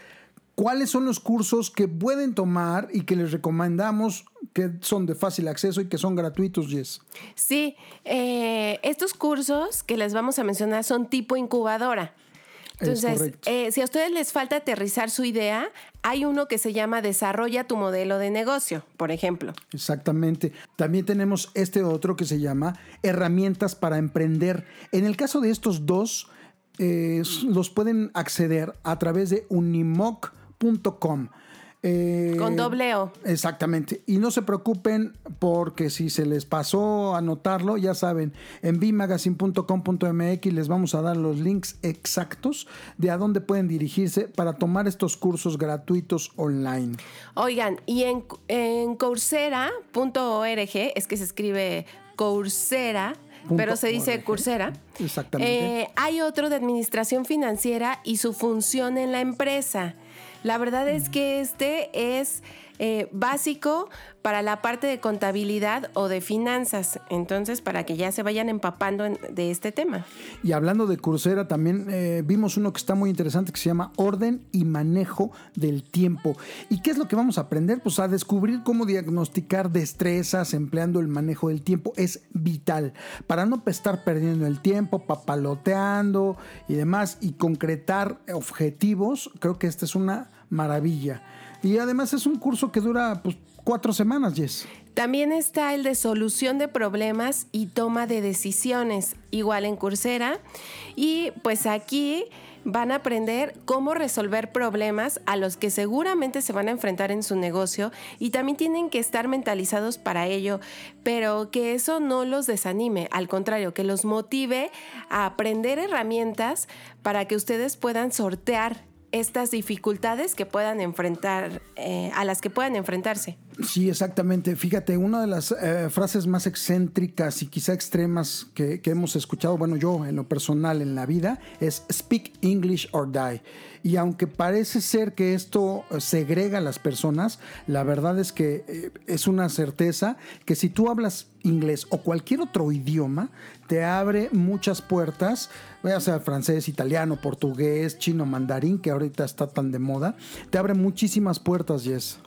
cuáles son los cursos que pueden tomar y que les recomendamos que son de fácil acceso y que son gratuitos, Jess. Sí, eh, estos cursos que les vamos a mencionar son tipo incubadora. Es Entonces, eh, si a ustedes les falta aterrizar su idea, hay uno que se llama Desarrolla tu modelo de negocio, por ejemplo. Exactamente. También tenemos este otro que se llama Herramientas para Emprender. En el caso de estos dos, eh, los pueden acceder a través de unimoc.com. Eh, Con doble O. Exactamente. Y no se preocupen porque si se les pasó anotarlo, ya saben, en bmagazine.com.mx les vamos a dar los links exactos de a dónde pueden dirigirse para tomar estos cursos gratuitos online. Oigan, y en, en coursera.org, es que se escribe Coursera, pero se dice. Coursera. Exactamente. Eh, hay otro de administración financiera y su función en la empresa. La verdad es que este es eh, básico para la parte de contabilidad o de finanzas. Entonces, para que ya se vayan empapando de este tema. Y hablando de Coursera, también eh, vimos uno que está muy interesante que se llama Orden y Manejo del Tiempo. ¿Y qué es lo que vamos a aprender? Pues a descubrir cómo diagnosticar destrezas empleando el manejo del tiempo. Es vital para no estar perdiendo el tiempo, papaloteando y demás y concretar objetivos. Creo que esta es una maravilla. Y además es un curso que dura pues, cuatro semanas, Jess. También está el de solución de problemas y toma de decisiones, igual en Coursera. Y pues aquí van a aprender cómo resolver problemas a los que seguramente se van a enfrentar en su negocio y también tienen que estar mentalizados para ello, pero que eso no los desanime, al contrario, que los motive a aprender herramientas para que ustedes puedan sortear estas dificultades que puedan enfrentar, eh, a las que puedan enfrentarse. Sí, exactamente. Fíjate, una de las eh, frases más excéntricas y quizá extremas que, hemos escuchado, bueno, yo en lo personal en la vida, es speak English or die. Y aunque parece ser que esto eh, segrega a las personas, la verdad es que eh, es una certeza que si tú hablas inglés o cualquier otro idioma, te abre muchas puertas, ya sea francés, italiano, portugués, chino, mandarín, que ahorita está tan de moda, te abre muchísimas puertas, Jess.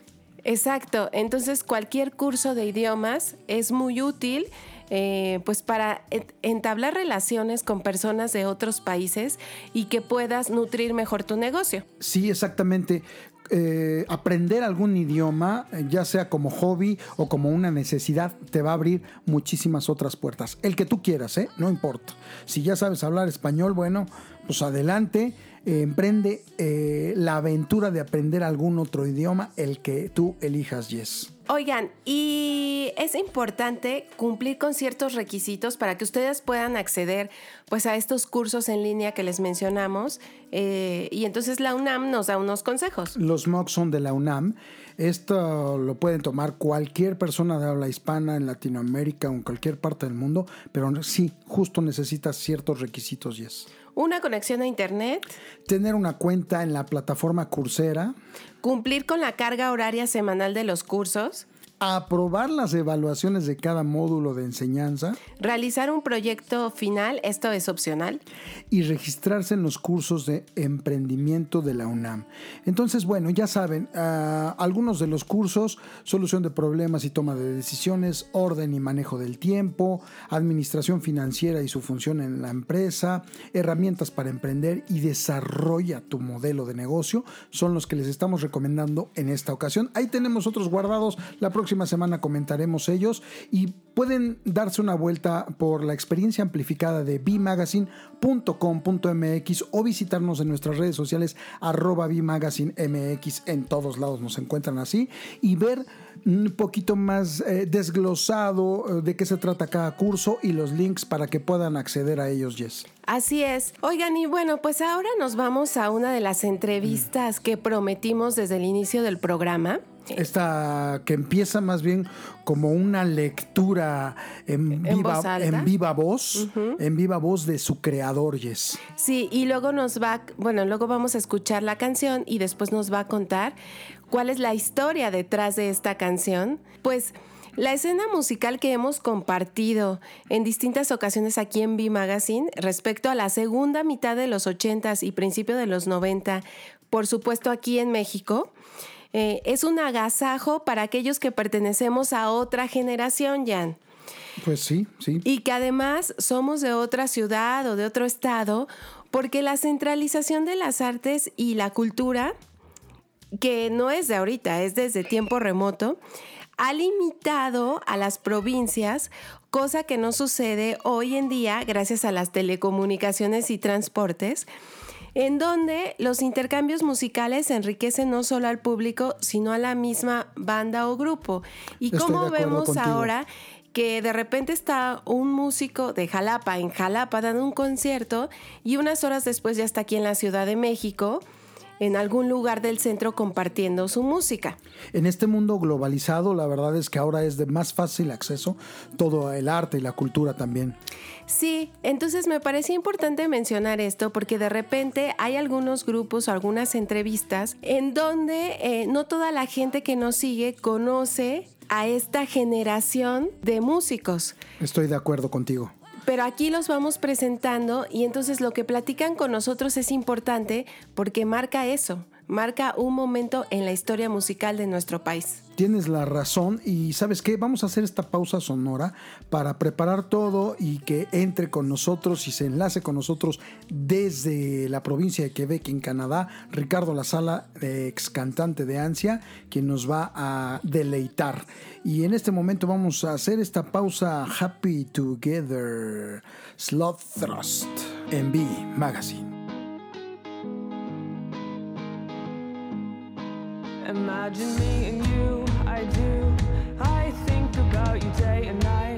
Exacto, entonces cualquier curso de idiomas es muy útil eh, pues para entablar relaciones con personas de otros países y que puedas nutrir mejor tu negocio. Sí, exactamente. Eh, aprender algún idioma, ya sea como hobby o como una necesidad, te va a abrir muchísimas otras puertas. El que tú quieras, ¿eh? No importa. Si ya sabes hablar español, bueno, pues adelante. Eh, emprende eh, la aventura de aprender algún otro idioma, el que tú elijas, Yes. Oigan, y es importante cumplir con ciertos requisitos para que ustedes puedan acceder pues a estos cursos en línea que les mencionamos eh, y entonces la UNAM nos da unos consejos. Los MOOCs son de la UNAM. Esto lo pueden tomar cualquier persona de habla hispana en Latinoamérica o en cualquier parte del mundo, pero sí, justo necesitas ciertos requisitos, Yes. Una conexión a internet, Tener una cuenta en la plataforma Coursera, cumplir con la carga horaria semanal de los cursos, aprobar las evaluaciones de cada módulo de enseñanza realizar un proyecto final, esto es opcional. y registrarse en los cursos de emprendimiento de la UNAM. Entonces, bueno, ya saben, ah, algunos de los cursos, solución de problemas y toma de decisiones, orden y manejo del tiempo, administración financiera y su función en la empresa, herramientas para emprender y desarrolla tu modelo de negocio, son los que les estamos recomendando en esta ocasión. Ahí tenemos otros guardados. La próxima próxima semana comentaremos ellos y pueden darse una vuelta por la experiencia amplificada de bmagazine.com.mx o visitarnos en nuestras redes sociales arroba bmagazinemx. En todos lados nos encuentran así y ver un poquito más eh, desglosado eh, de qué se trata cada curso y los links para que puedan acceder a ellos, Jess. Así es. Oigan, y bueno, pues ahora nos vamos a una de las entrevistas que prometimos desde el inicio del programa. Esta que empieza más bien como una lectura en, ¿En viva, en viva voz, en viva voz de su creador, Jess. Sí, y luego nos va, bueno, luego vamos a escuchar la canción y después nos va a contar cuál es la historia detrás de esta canción. Pues la escena musical que hemos compartido en distintas ocasiones aquí en B Magazine respecto a la segunda mitad de los 80s y principio de los 90, por supuesto aquí en México, eh, es un agasajo para aquellos que pertenecemos a otra generación, Jan. Pues sí, sí. Y que además somos de otra ciudad o de otro estado, porque la centralización de las artes y la cultura, que no es de ahorita, es desde tiempo remoto, ha limitado a las provincias, cosa que no sucede hoy en día gracias a las telecomunicaciones y transportes, en donde los intercambios musicales enriquecen no solo al público, sino a la misma banda o grupo. Y como vemos contigo. ahora que de repente está un músico de Jalapa en Jalapa dando un concierto y unas horas después ya está aquí en la Ciudad de México, en algún lugar del centro compartiendo su música. En este mundo globalizado, la verdad es que ahora es de más fácil acceso todo el arte y la cultura también. Sí, entonces me parecía importante mencionar esto porque de repente hay algunos grupos o algunas entrevistas en donde eh, no toda la gente que nos sigue conoce a esta generación de músicos. Estoy de acuerdo contigo. Pero aquí los vamos presentando y entonces lo que platican con nosotros es importante porque marca eso, marca un momento en la historia musical de nuestro país. Tienes la razón y sabes qué, vamos a hacer esta pausa sonora para preparar todo y que entre con nosotros y se enlace con nosotros desde la provincia de Quebec en Canadá, Ricardo La Sala, ex cantante de Ansia, quien nos va a deleitar. Y en este momento vamos a hacer esta pausa Happy Together, Slot Thrust, en B Magazine. Imagine me and you, I do. I think about you day and night.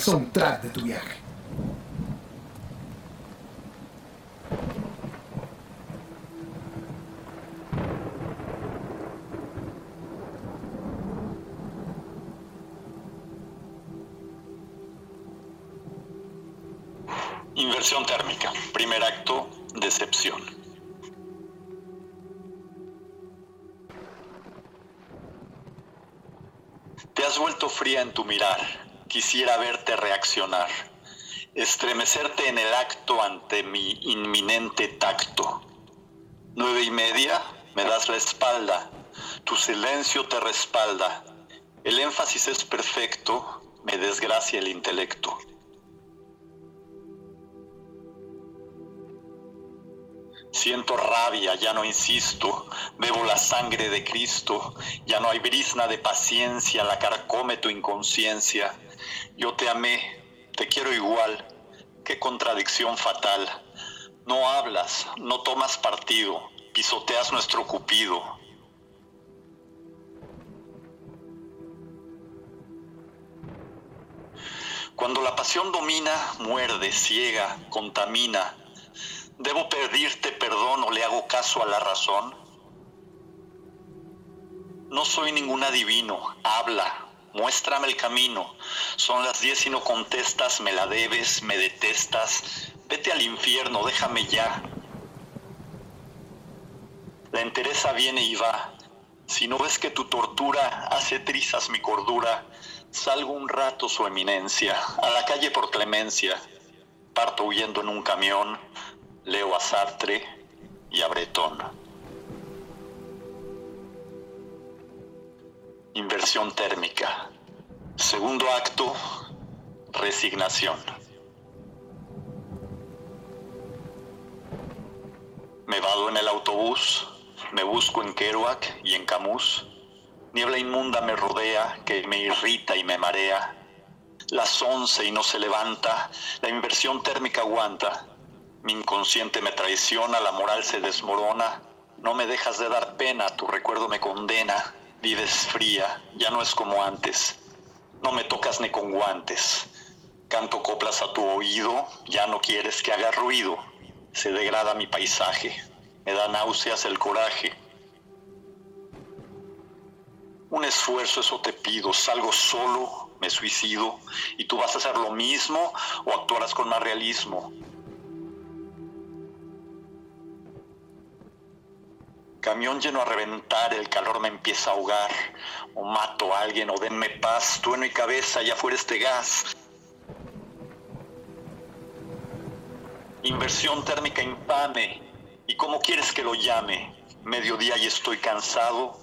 Soundtrack de tu viaje. Estremecerte en el acto ante mi inminente tacto. Nueve y media, me das la espalda. Tu silencio te respalda. El énfasis es perfecto, me desgracia el intelecto. Siento rabia, ya no insisto, bebo la sangre de Cristo, ya no hay brisna de paciencia, la carcome tu inconsciencia. Yo te amé, te quiero igual, qué contradicción fatal. No hablas, no tomas partido, pisoteas nuestro cupido. Cuando la pasión domina, muerde, ciega, contamina, ¿Debo pedirte perdón o le hago caso a la razón? No soy ningún adivino, habla, muéstrame el camino. Son las diez y no contestas, me la debes, me detestas. Vete al infierno, déjame ya. La entereza viene y va. Si no ves que tu tortura hace trizas mi cordura, salgo un rato su eminencia, a la calle por clemencia. Parto huyendo en un camión, leo a Sartre y a Breton. Inversión térmica. Segundo acto, resignación. Me vado en el autobús, me busco en Kerouac y en Camus. Niebla inmunda me rodea que me irrita y me marea. Las once y no se levanta, la inversión térmica aguanta. Mi inconsciente me traiciona, la moral se desmorona. No me dejas de dar pena, tu recuerdo me condena. Vives fría, ya no es como antes. No me tocas ni con guantes. Canto coplas a tu oído, ya no quieres que haga ruido. Se degrada mi paisaje, me da náuseas el coraje. Un esfuerzo, eso te pido. Salgo solo, me suicido, y tú vas a hacer lo mismo o actuarás con más realismo. Camión lleno a reventar, el calor me empieza a ahogar. O mato a alguien, o denme paz, trueno y cabeza, ya fuera este gas. Inversión térmica infame. ¿Y cómo quieres que lo llame? Mediodía y estoy cansado,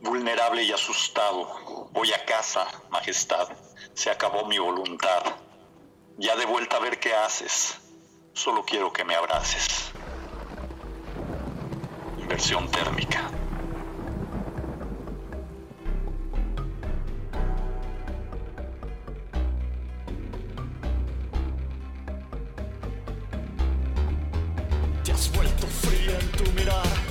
vulnerable y asustado. Voy a casa, majestad. Se acabó mi voluntad. Ya de vuelta a ver qué haces. Solo quiero que me abraces. Inversión térmica. Te has vuelto fría en tu mirar.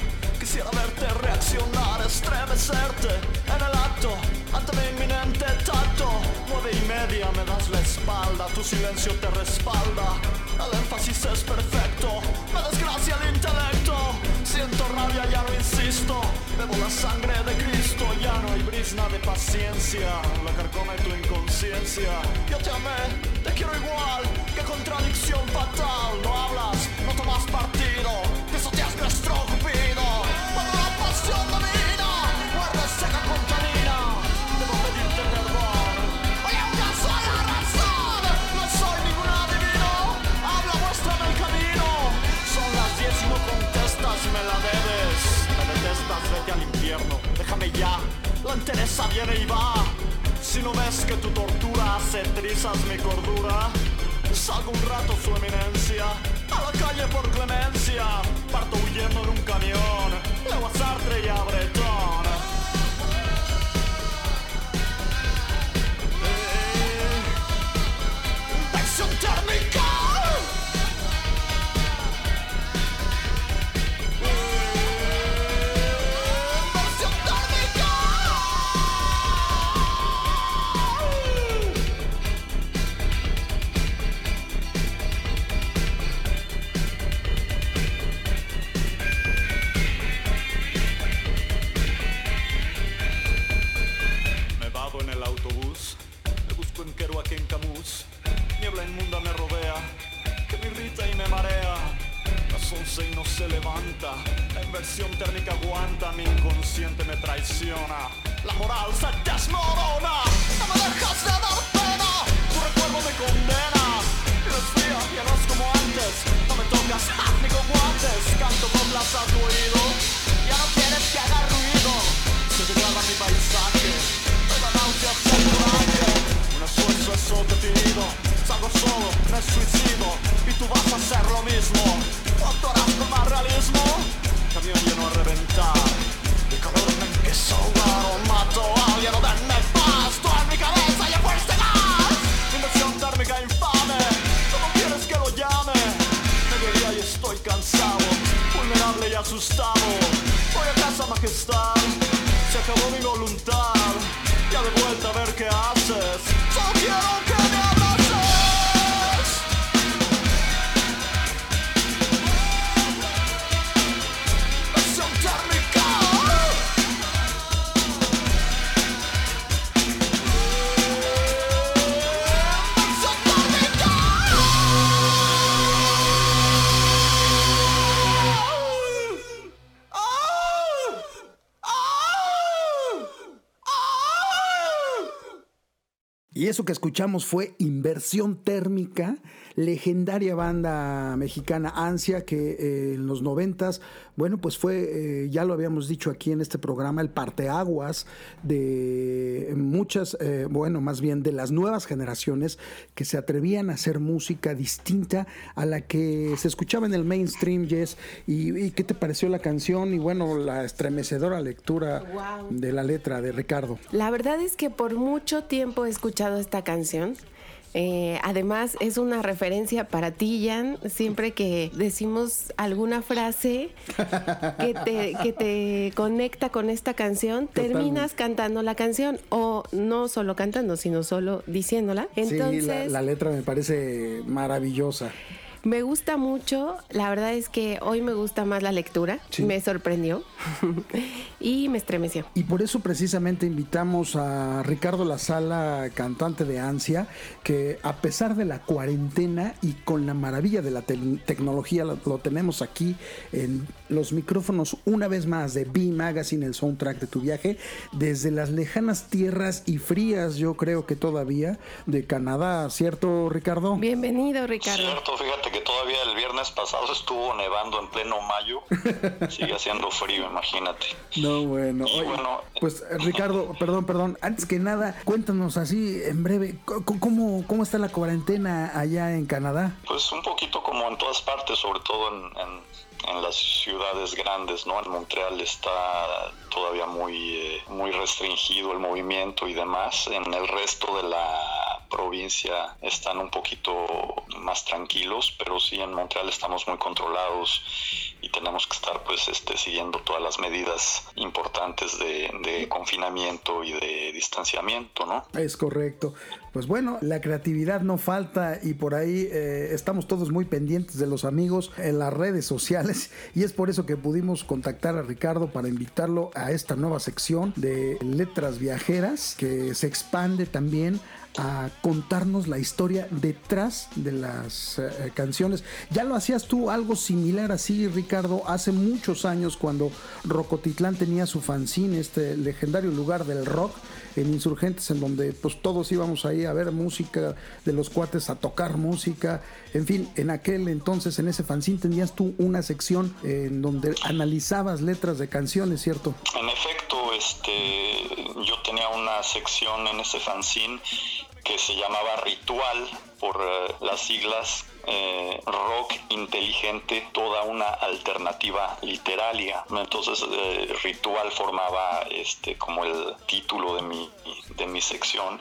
Quisiera verte reaccionar, estremecerte en el acto ante mi inminente tacto. Nueve y media me das la espalda, tu silencio te respalda. El énfasis es perfecto, me desgracia el intelecto. Siento rabia, ya no insisto. Bebo la sangre de Cristo, ya no hay brisna de paciencia. La carcome tu inconsciencia. Yo te amé, te quiero igual. Qué contradicción fatal. No hablas, La entereza viene y va. Si no ves que tu tortura hace trizas mi cordura, salgo un rato su eminencia. A la calle por clemencia. Parto huyendo en un camión. Leo a Sartre y a Breton. Inversión térmica. Las y no se levanta. La inversión térmica aguanta, mi inconsciente me traiciona. La moral se desmorona. No me dejas de dar pena. Tu recuerdo me condena. Y desfría, ya no como antes. No me tocas ¡ah! ni con guantes. Canto con plaza a tu oído. Ya no quieres que haga ruido. Se degrada mi paisaje. Me da náuseas. Un esfuerzo es obtenido. Salgo solo, me suicido. Y tú vas a hacer lo mismo. Actuarás con más realismo. Camión lleno a reventar. Y calor me empiezo a ahogar. O mato a alguien o denme paz. Tú en mi cabeza ya fuiste gas. Inversión térmica infame. ¿Cómo quieres que lo llame? Mediodía y estoy cansado. Vulnerable y asustado. Voy a casa, majestad. Se acabó mi voluntad. Ya de vuelta a ver qué haces. Que escuchamos fue Inversión Térmica, legendaria banda mexicana Ansia, que eh, en los noventas, bueno, pues fue, eh, ya lo habíamos dicho aquí en este programa, el parteaguas de muchas, eh, bueno, más bien de las nuevas generaciones que se atrevían a hacer música distinta a la que se escuchaba en el mainstream, Jess. ¿Y, y qué te pareció la canción? Y bueno, la estremecedora lectura Wow. de la letra de Ricardo. La verdad es que por mucho tiempo he escuchado esta canción. Eh, además, es una referencia para ti, Jan. Siempre que decimos alguna frase que te, que te conecta con esta canción, terminas cantando la canción. O no solo cantando, sino solo diciéndola. Entonces, sí, la, la letra me parece maravillosa. Me gusta mucho. La verdad es que hoy me gusta más la lectura. Sí. Me sorprendió [LAUGHS] y me estremeció. Y por eso precisamente invitamos a Ricardo La Sala, cantante de Ansia, que a pesar de la cuarentena y con la maravilla de la te- tecnología, lo, lo tenemos aquí en los micrófonos una vez más de B Magazine, el soundtrack de tu viaje, desde las lejanas tierras y frías, yo creo que todavía, de Canadá, ¿cierto Ricardo? Bienvenido, Ricardo. Cierto, fíjate que todavía el viernes pasado [LAUGHS] estuvo nevando en pleno mayo. Sigue haciendo frío, imagínate. No, bueno. Y Oye, bueno, pues eh, Ricardo, perdón, perdón. Antes que nada, cuéntanos así en breve, ¿cómo, cómo está la cuarentena allá en Canadá? Pues un poquito como en todas partes, sobre todo en, en- en las ciudades grandes, ¿no? En Montreal está todavía muy, eh, muy restringido el movimiento y demás. En el resto de la provincia están un poquito más tranquilos, pero sí en Montreal estamos muy controlados y tenemos que estar pues este, siguiendo todas las medidas importantes de, de confinamiento y de distanciamiento, ¿no? Es correcto. Pues bueno, la creatividad no falta y por ahí eh, estamos todos muy pendientes de los amigos en las redes sociales [LAUGHS] y es por eso que pudimos contactar a Ricardo para invitarlo a esta nueva sección de letras viajeras que se expande también a contarnos la historia detrás de las eh, canciones. Ya lo hacías tú algo similar así, Ricardo, hace muchos años cuando Rocotitlán tenía su fanzine, este legendario lugar del rock en Insurgentes, en donde pues todos íbamos ahí a ver música de los cuates, a tocar música. En fin, en aquel entonces, en ese fanzine, tenías tú una sección en donde analizabas letras de canciones, ¿cierto? En efecto, este, yo tenía una sección en ese fanzine que se llamaba Ritual por eh, las siglas eh, rock inteligente, toda una alternativa literaria. Entonces, eh, Ritual formaba este como el título de mi, de mi sección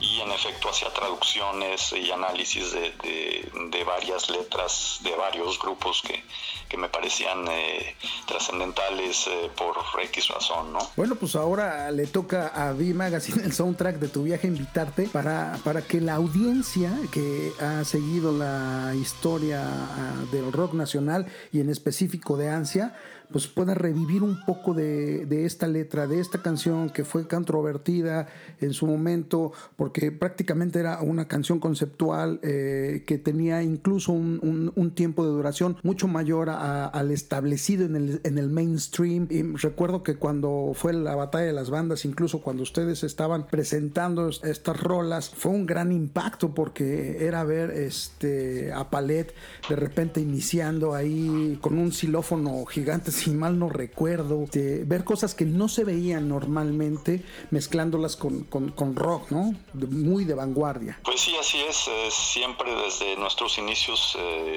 y en efecto hacía traducciones y análisis de, de- de varias letras de varios grupos que, que me parecían eh, trascendentales eh, por X razón, ¿no? Bueno, pues ahora le toca a V Magazine, [LAUGHS] el soundtrack de tu viaje, invitarte para, para que la audiencia que ha seguido la historia ah, del rock nacional y en específico de Ansia, pues pueda revivir un poco de, de esta letra, de esta canción que fue controvertida en su momento, porque prácticamente era una canción conceptual eh, que tenía incluso un, un- tiempo de duración mucho mayor al establecido en el, en el mainstream. Y recuerdo que cuando fue la batalla de las bandas, incluso cuando ustedes estaban presentando estas rolas, fue un gran impacto porque era ver este, a Palet de repente iniciando ahí con un xilófono gigante, si mal no recuerdo, ver cosas que no se veían normalmente mezclándolas con, con- con rock, ¿no? Muy de vanguardia. Pues sí, así es. siempre desde nuestros inicios eh,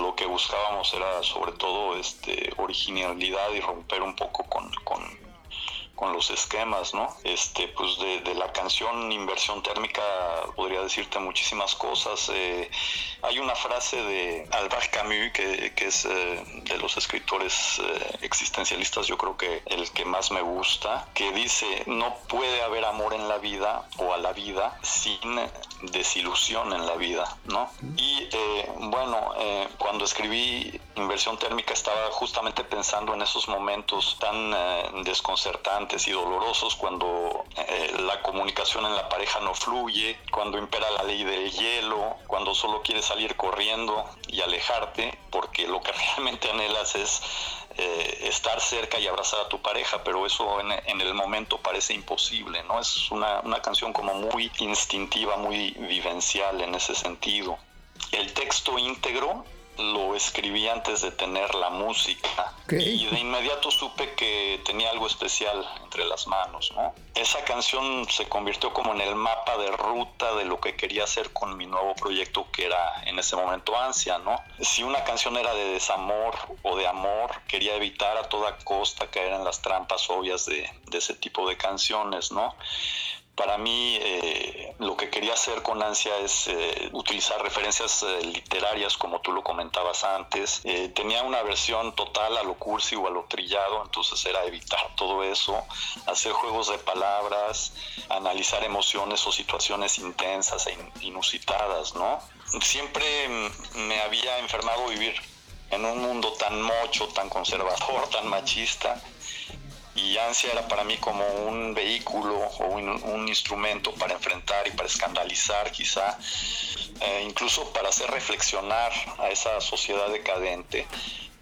lo que buscábamos era sobre todo este, originalidad y romper un poco con, con- con los esquemas, ¿no? Este, pues de, la canción Inversión Térmica podría decirte muchísimas cosas. eh, hay una frase de Albert Camus que, es eh, de los escritores eh, existencialistas, yo creo que el que más me gusta, que dice, no puede haber amor en la vida o a la vida sin desilusión en la vida, ¿no? Y bueno, cuando escribí Inversión Térmica estaba justamente pensando en esos momentos tan eh, y dolorosos cuando eh, la comunicación en la pareja no fluye, cuando impera la ley del hielo, cuando solo quieres salir corriendo y alejarte porque lo que [LAUGHS] realmente anhelas es eh, estar cerca y abrazar a tu pareja, pero eso en, en el momento parece imposible, ¿no? Es una, una canción como muy instintiva, muy vivencial en ese sentido. El texto íntegro lo escribí antes de tener la música y de inmediato supe que tenía algo especial entre las manos, ¿no? Esa canción se convirtió como en el mapa de ruta de lo que quería hacer con mi nuevo proyecto que era en ese momento Ansia, ¿no? Si una canción era de desamor o de amor, quería evitar a toda costa caer en las trampas obvias de, de ese tipo de canciones, ¿no? Para mí eh, lo que quería hacer con ansia es eh, utilizar referencias eh, literarias como tú lo comentabas antes. Eh, tenía una versión total a lo cursi o a lo trillado, entonces era evitar todo eso, hacer juegos de palabras, analizar emociones o situaciones intensas e in- inusitadas, ¿no? Siempre mm, me había enfermado vivir en un mundo tan mocho, tan conservador, tan machista y ansia era para mí como un vehículo o un, un instrumento para enfrentar y para escandalizar quizá, eh, incluso para hacer reflexionar a esa sociedad decadente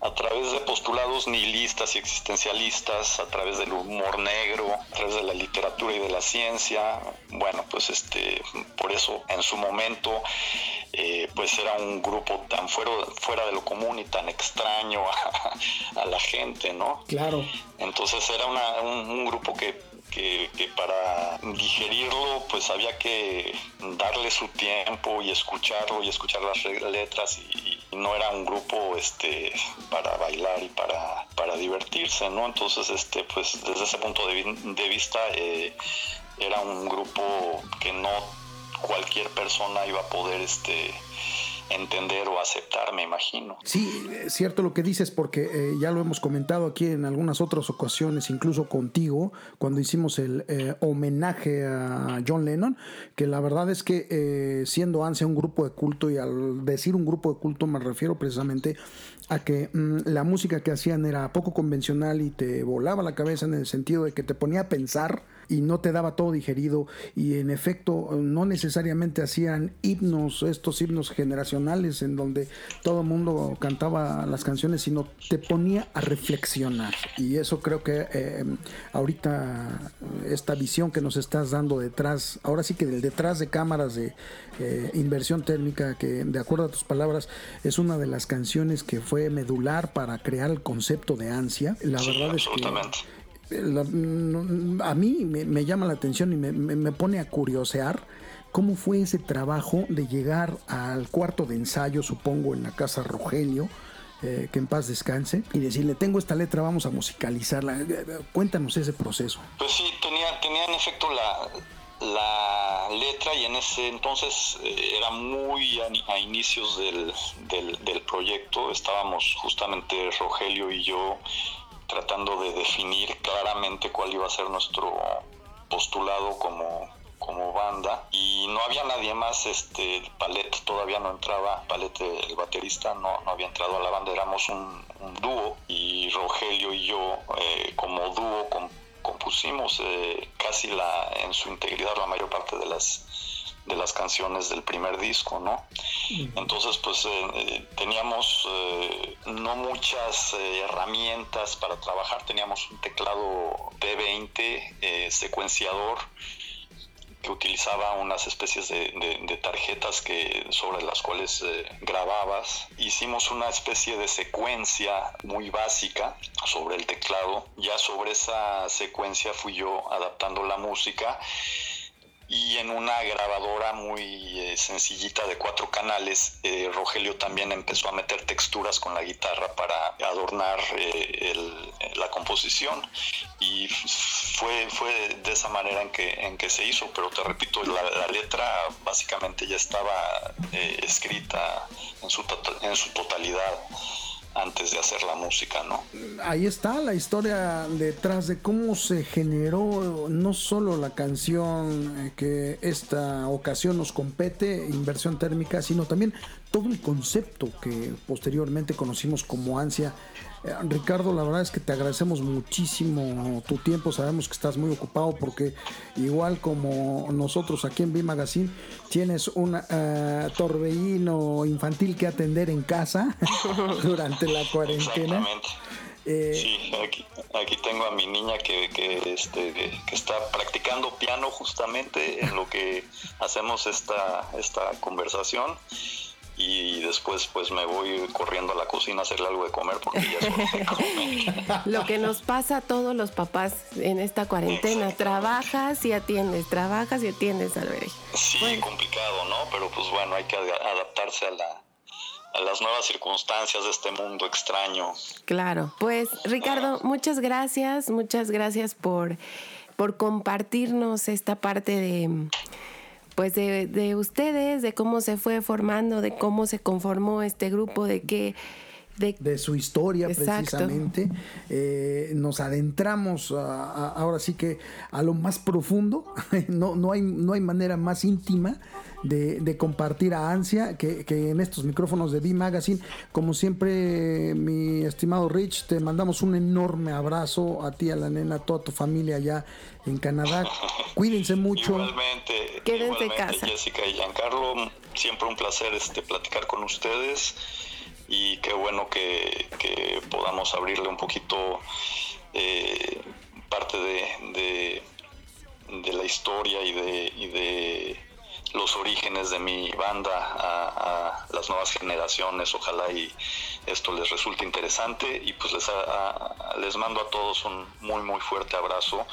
a través de postulados nihilistas y existencialistas, a través del humor negro, a través de la literatura y de la ciencia. Bueno, pues este, por eso en su momento, pues era un grupo tan fuera, fuera de lo común y tan extraño a, [LAUGHS] a la gente, ¿no? Claro. Entonces era una- un, un grupo que, que- que para digerirlo pues había que darle su tiempo y escucharlo y escuchar las letras y, y no era un grupo este para bailar y para, para divertirse, ¿no? Entonces este pues desde ese punto de, vi- de vista eh, era un grupo que no cualquier persona iba a poder este entender o aceptar, me imagino. Sí, cierto lo que dices porque eh, ya lo hemos comentado aquí en algunas otras ocasiones, incluso contigo, cuando hicimos el eh, homenaje a John Lennon, que la verdad es que eh, siendo ANSIA un grupo de culto, y al decir un grupo de culto me refiero precisamente a que mm, la música que hacían era poco convencional y te volaba la cabeza en el sentido de que te ponía a pensar y no te daba todo digerido y en efecto no necesariamente hacían himnos, estos himnos generacionales en donde todo el mundo cantaba las canciones, sino te ponía a reflexionar y eso creo que eh, ahorita esta visión que nos estás dando detrás, ahora sí que del detrás de cámaras de eh, inversión térmica, que de acuerdo a tus palabras es una de las canciones que fue medular para crear el concepto de ansia, la Sí, verdad es que. A mí me, llama la atención y me, me- pone a curiosear cómo fue ese trabajo de llegar al cuarto de ensayo, supongo, en la casa Rogelio, eh, que en paz descanse, y decirle, tengo esta letra, vamos a musicalizarla. Eh, eh, Cuéntanos ese proceso. Pues sí, tenía, tenía en efecto la, la letra y en ese entonces eh, era muy a, inicios del, del proyecto. Estábamos justamente Rogelio y yo tratando de definir claramente cuál iba a ser nuestro postulado como, como banda. Y no había nadie más, este, Palet todavía no entraba, Palet el baterista no, no había entrado a la banda, éramos un, un dúo y Rogelio y yo eh, como dúo com- compusimos eh, casi la, en su integridad la mayor parte de las de las canciones del primer disco, ¿no? Entonces, pues eh, eh, teníamos eh, no muchas eh, herramientas para trabajar, teníamos un teclado D20 eh, secuenciador que utilizaba unas especies de, de- de tarjetas que sobre las cuales eh, grababas. Hicimos una especie de secuencia muy básica sobre el teclado. Ya sobre esa secuencia fui yo adaptando la música y en una grabadora muy eh, sencillita de cuatro canales, eh, Rogelio también empezó a meter texturas con la guitarra para adornar eh, el- la composición. Y fue, fue de esa manera en que, en que se hizo, pero te repito, la, la letra básicamente ya estaba eh, escrita en su, tota- en su totalidad antes de hacer la música, ¿no? Ahí está la historia detrás de cómo se generó no solo la canción eh, que esta ocasión nos compete, inversión térmica, sino también todo el concepto que posteriormente conocimos como ansia. Eh, Ricardo, la verdad es que te agradecemos muchísimo tu tiempo. Sabemos que estás muy ocupado porque igual como nosotros aquí en B Magazine tienes un eh, torbellino infantil que atender en casa [LAUGHS] durante la cuarentena. Eh, Sí, aquí, aquí tengo a mi niña que, que, este, que está practicando piano justamente en lo que hacemos esta, esta conversación y después pues me voy corriendo a la cocina a hacerle algo de comer porque ya es [LAUGHS] comer. Lo que nos pasa a todos los papás en esta cuarentena. Trabajas y atiendes, trabajas y atiendes, Albert. Sí, complicado, ¿no? Pero pues bueno, hay que ad- adaptarse a, la, a las nuevas circunstancias de este mundo extraño. Claro. Pues, Ricardo, muchas gracias, muchas gracias por, por compartirnos esta parte de pues de, de ustedes, de cómo se fue formando, de cómo se conformó este grupo, de qué, de de su historia Exacto. precisamente. Eh, nos adentramos a- a- ahora sí que a lo más profundo. [LAUGHS] no, no, hay, no hay manera más íntima de, de compartir a Ansia que, que en estos micrófonos de B Magazine. Como siempre, mi estimado Rich, te mandamos un enorme abrazo a ti, a la nena, a toda tu familia allá en Canadá. [LAUGHS] Cuídense mucho. Igualmente, Quédense en igualmente, casa. Jessica y Giancarlo, siempre un placer este platicar con ustedes y qué bueno que, podamos abrirle un poquito eh, parte de, la historia y de, los orígenes de mi banda a, a las nuevas generaciones. Ojalá y esto les resulte interesante y pues les, a- les mando a todos un muy muy fuerte abrazo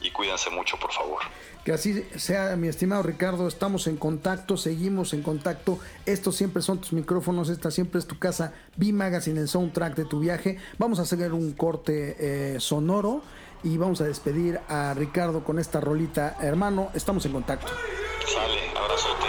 y cuídense mucho por favor. Que así sea, mi estimado Ricardo. Estamos en contacto, seguimos en contacto. Estos siempre son tus micrófonos, esta siempre es tu casa. B Magazine, el soundtrack de tu viaje. Vamos a hacer un corte eh, sonoro y vamos a despedir a Ricardo con esta rolita. Hermano, estamos en contacto. Sale, abrazote.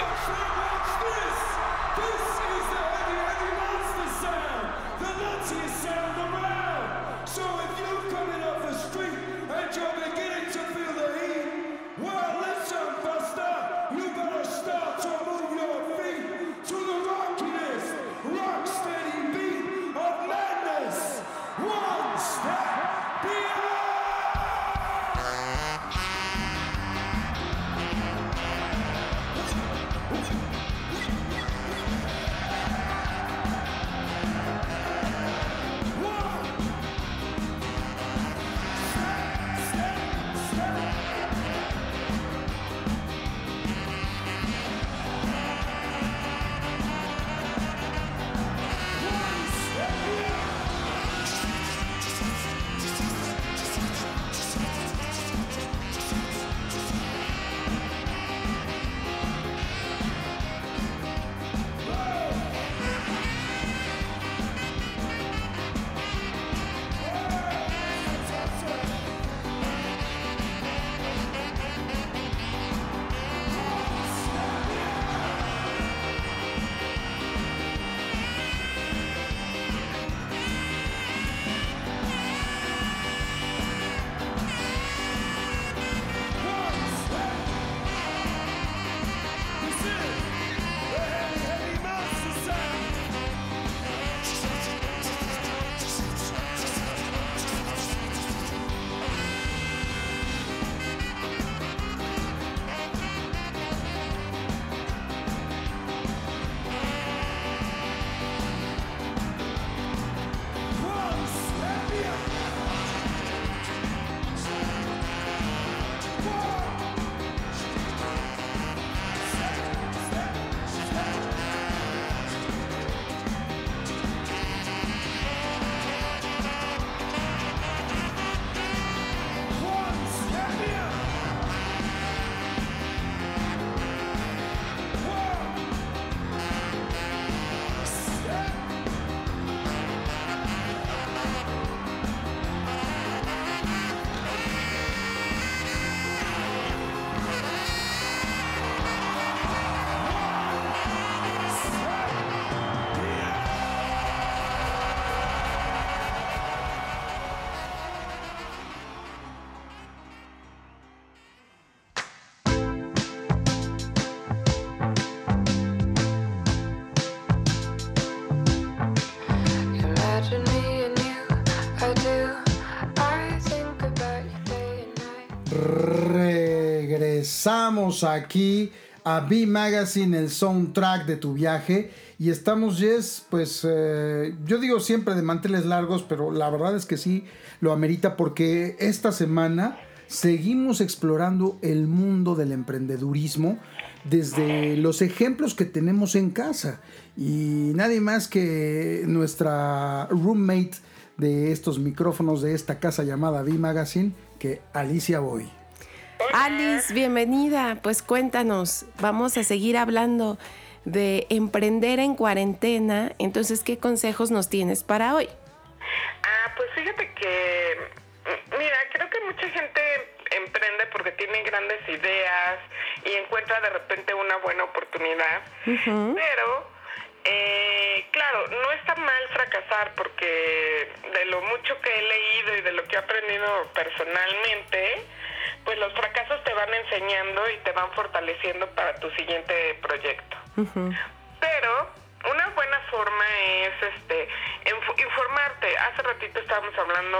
Regresamos aquí a B Magazine, el soundtrack de tu viaje. Y estamos, Jess, pues eh, yo digo siempre de manteles largos, pero la verdad es que sí lo amerita porque esta semana seguimos explorando el mundo del emprendedurismo desde los ejemplos que tenemos en casa. Y nadie más que nuestra roommate de estos micrófonos de esta casa llamada B Magazine, que Alicia Boy. Alice, bienvenida. Pues cuéntanos, vamos a seguir hablando de emprender en cuarentena. Entonces, ¿qué consejos nos tienes para hoy? Ah, pues fíjate que, mm, mira, creo que mucha gente emprende porque tiene grandes ideas y encuentra de repente una buena oportunidad, pero, eh, claro, no está mal fracasar porque de lo mucho que he leído y de lo que he aprendido personalmente, pues los fracasos te van enseñando y te van fortaleciendo para tu siguiente proyecto. Pero una buena forma es este inf- informarte. Hace ratito estábamos hablando,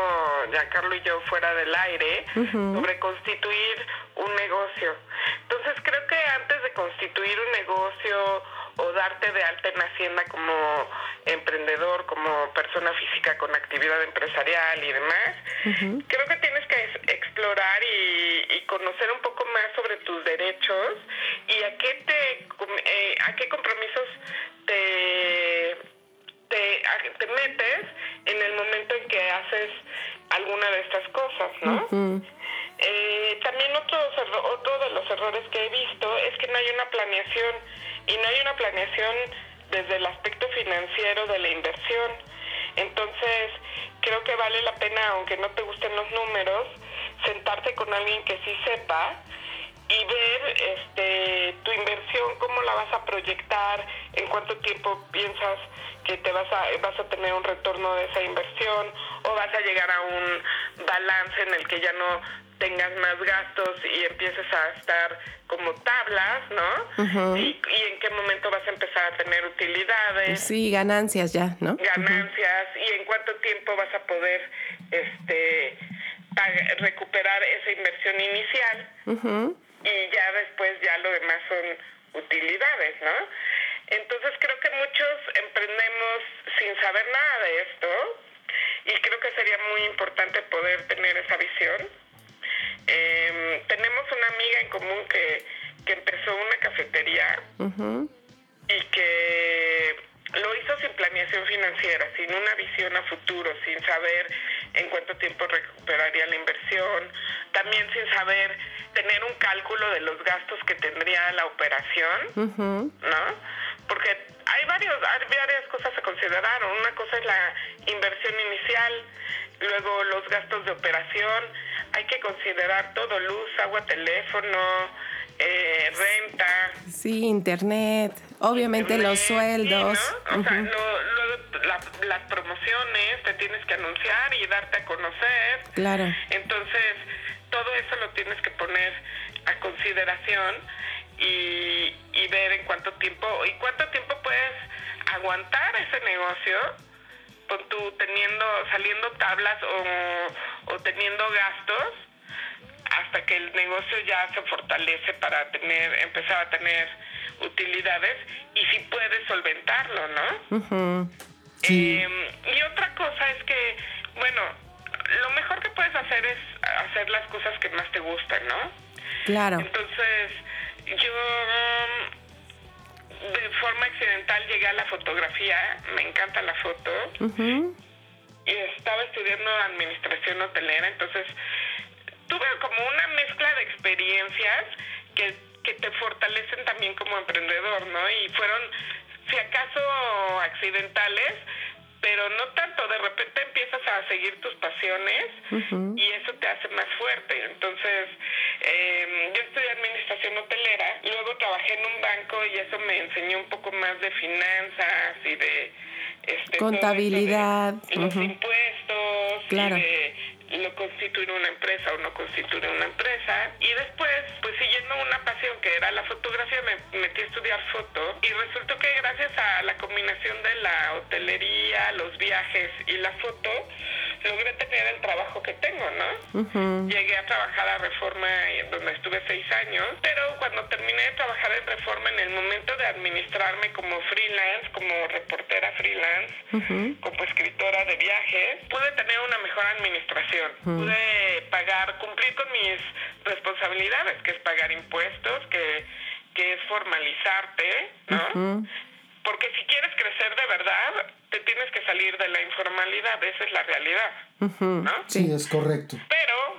Giancarlo y yo, fuera del aire, sobre constituir un negocio. Entonces creo que antes de constituir un negocio o darte de alta en Hacienda como emprendedor, como persona física con actividad empresarial y demás, creo que tienes que explorar y, y conocer un poco más sobre tus derechos y a qué te eh, a qué compromisos te te, a- te metes en el momento en que haces alguna de estas cosas, ¿no? Eh, también erro- otro de los errores que he visto es que no hay una planeación y no hay una planeación desde el aspecto financiero de la inversión. Entonces, creo que vale la pena, aunque no te gusten los números, sentarte con alguien que sí sepa y ver este tu inversión cómo la vas a proyectar en cuánto tiempo piensas que te vas a vas a tener un retorno de esa inversión o vas a llegar a un balance en el que ya no tengas más gastos y empieces a estar como tablas, ¿no? y, y en qué momento vas a empezar a tener utilidades Sí, ganancias ya, ¿no? ganancias y en cuánto tiempo vas a poder este recuperar esa inversión inicial y ya después ya lo demás son utilidades, ¿no? Entonces creo que muchos emprendemos sin saber nada de esto y creo que sería muy importante poder tener esa visión. Em, tenemos una amiga en común que, que empezó una cafetería y que lo hizo sin planeación financiera, sin una visión a futuro, sin saber en cuánto tiempo recuperaría la inversión, también sin saber tener un cálculo de los gastos que tendría la operación, ¿no? Porque hay varios, hay varias cosas a considerar. Una cosa es la inversión inicial, luego los gastos de operación. Hay que considerar todo, luz, agua, teléfono, eh, renta, Sí, internet, obviamente los sueldos. ¿no? O sea, lo- lo- la- las promociones te tienes que anunciar y darte a conocer. Claro. Entonces, todo eso lo tienes que poner a consideración y, y ver en cuánto tiempo y cuánto tiempo puedes aguantar ese negocio con tú teniendo saliendo tablas o, o teniendo gastos hasta que el negocio ya se fortalece para tener empezar a tener utilidades y si puedes solventarlo, ¿no? Sí. Eh, y otra cosa es que, bueno, lo mejor que puedes hacer es hacer las cosas que más te gustan, ¿no? Claro. Entonces, yo de forma accidental llegué a la fotografía, me encanta la foto, y estaba estudiando administración hotelera, entonces tuve como una mezcla de experiencias que, que te fortalecen también como emprendedor, ¿no? Y fueron, si acaso, accidentales, pero no tanto, de repente empiezas a seguir tus pasiones y eso te hace más fuerte. Entonces, eh, yo estudié administración hotelera, luego trabajé en un banco y eso me enseñó un poco más de finanzas y de... Este, de Contabilidad, Los impuestos, Claro. y de lo constituir una empresa o no constituir una empresa. Y después, pues siguiendo una pasión que era la fotografía, me metí a estudiar foto y resultó que gracias a la combinación de la hotelería, los viajes y la foto, logré tener el trabajo que tengo, ¿no? Llegué a trabajar a Reforma, eh, donde estuve seis años, pero cuando terminé de trabajar en Reforma, en el momento de administrarme como freelance, como reportera freelance, como escritora de viajes, pude tener una mejor administración. Pude pagar, cumplir con mis responsabilidades, que es pagar impuestos, que, que es formalizarte, ¿no? Porque si quieres crecer de verdad, te tienes que salir de la informalidad, esa es la realidad. ¿no? Sí, es correcto. Pero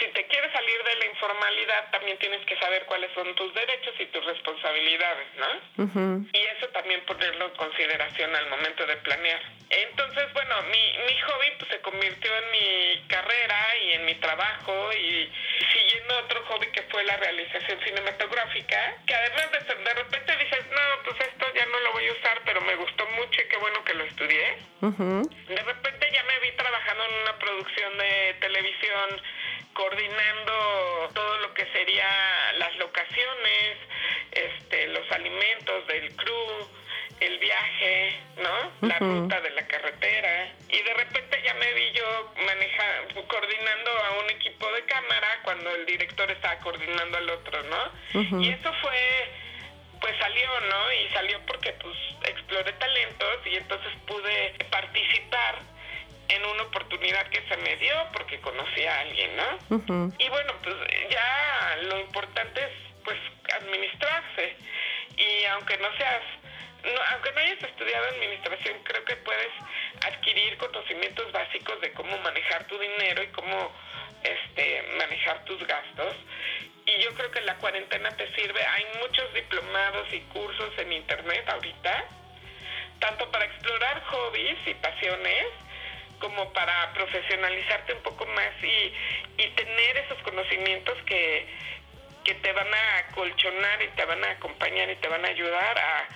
si te quieres salir de la informalidad, también tienes que saber cuáles son tus derechos y tus responsabilidades, ¿no? Ujú. Y eso también ponerlo en consideración al momento de planear. Entonces, bueno, mi, mi hobby pues, se convirtió en mi carrera y en mi trabajo y siguiendo otro hobby que fue la realización cinematográfica, que además de, de repente dices, no, pues esto ya no lo voy a usar, pero me gustó mucho y qué bueno que lo estudié. Ujú. De repente ya me vi trabajando en una producción de televisión, coordinando todo lo que sería las locaciones, este, los alimentos del crew, el viaje, ¿no? La ruta de la carretera. Y de repente ya me vi yo coordinando a un equipo de cámara cuando el director estaba coordinando al otro, ¿no? Y eso fue pues salió, ¿no? Y salió porque pues exploré talentos y entonces pude participar en una oportunidad que se me dio porque conocí a alguien, ¿no? Y bueno, pues ya lo importante es pues administrarse. Y aunque no seas, no, aunque no hayas estudiado administración, creo que puedes adquirir conocimientos básicos de cómo manejar tu dinero y cómo este manejar tus gastos. Y yo creo que la cuarentena te sirve. Hay muchos diplomados y cursos en internet ahorita, tanto para explorar hobbies y pasiones, como para profesionalizarte un poco más y, y tener esos conocimientos que, que te van a colchonar y te van a acompañar y te van a ayudar a,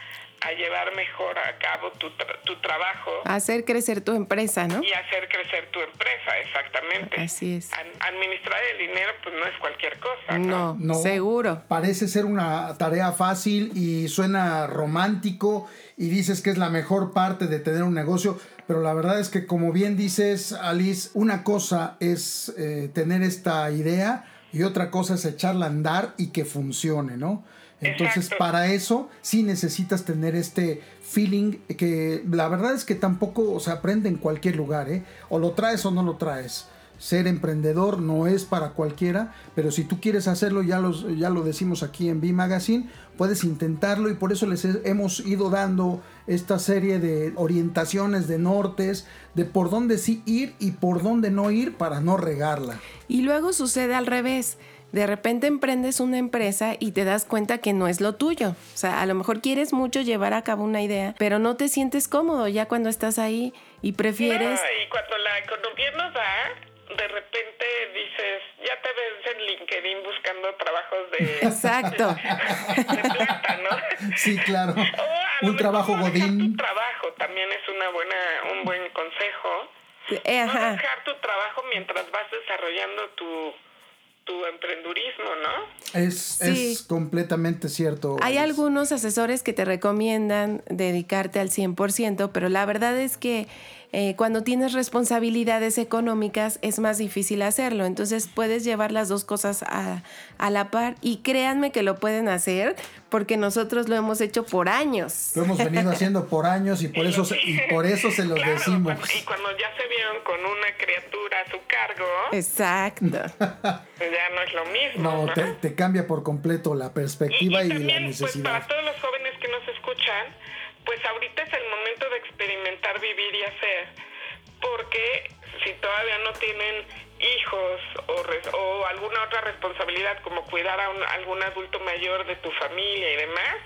a llevar mejor a cabo tu, tra- tu trabajo Hacer crecer tu empresa, ¿no? y hacer crecer tu empresa, exactamente. Así es. Ad- administrar el dinero pues no es cualquier cosa, ¿no? No, No. seguro. Parece ser una tarea fácil y suena romántico y dices que es la mejor parte de tener un negocio, pero la verdad es que como bien dices, Alice, una cosa es eh, tener esta idea y otra cosa es echarla a andar y que funcione, ¿no? Entonces, Exacto. para eso sí necesitas tener este feeling que la verdad es que tampoco se aprende en cualquier lugar, ¿eh? O lo traes o no lo traes. Ser emprendedor no es para cualquiera, pero si tú quieres hacerlo, ya, los, ya lo decimos aquí en B Magazine, puedes intentarlo y por eso les he- hemos ido dando esta serie de orientaciones, de nortes, de por dónde sí ir y por dónde no ir para no regarla. Y luego sucede al revés. De repente emprendes una empresa y te das cuenta que no es lo tuyo. O sea, a lo mejor quieres mucho llevar a cabo una idea, pero no te sientes cómodo ya cuando estás ahí y prefieres... No, y cuando la economía da, de repente dices, ya te ves en LinkedIn buscando trabajos de, [LAUGHS] Exacto. [LAUGHS] de plata, ¿no? Sí, claro. O Un trabajo godín. Tu trabajo también es una buena, un buen consejo. Eh, No Ajá. dejar tu trabajo mientras vas desarrollando tu, tu emprendurismo, ¿no? Es, Sí. es completamente cierto. Hay algunos asesores que te recomiendan dedicarte al 100%, pero la verdad es que eh, cuando tienes responsabilidades económicas es más difícil hacerlo. Entonces puedes llevar las dos cosas a, a la par y créanme que lo pueden hacer porque nosotros lo hemos hecho por años. Lo hemos venido [LAUGHS] haciendo por años y por eso se, y por eso se los Claro, decimos. y cuando ya se vieron con una criatura a su cargo, Exacto. pues ya no es lo mismo. No, ¿no? te, te cambia por completo la perspectiva y, la también, pues necesidad. para todos los jóvenes que nos escuchan, pues ahorita es el momento de experimentar, vivir y hacer, porque si todavía no tienen hijos o, res- o alguna otra responsabilidad como cuidar a un- algún adulto mayor de tu familia y demás,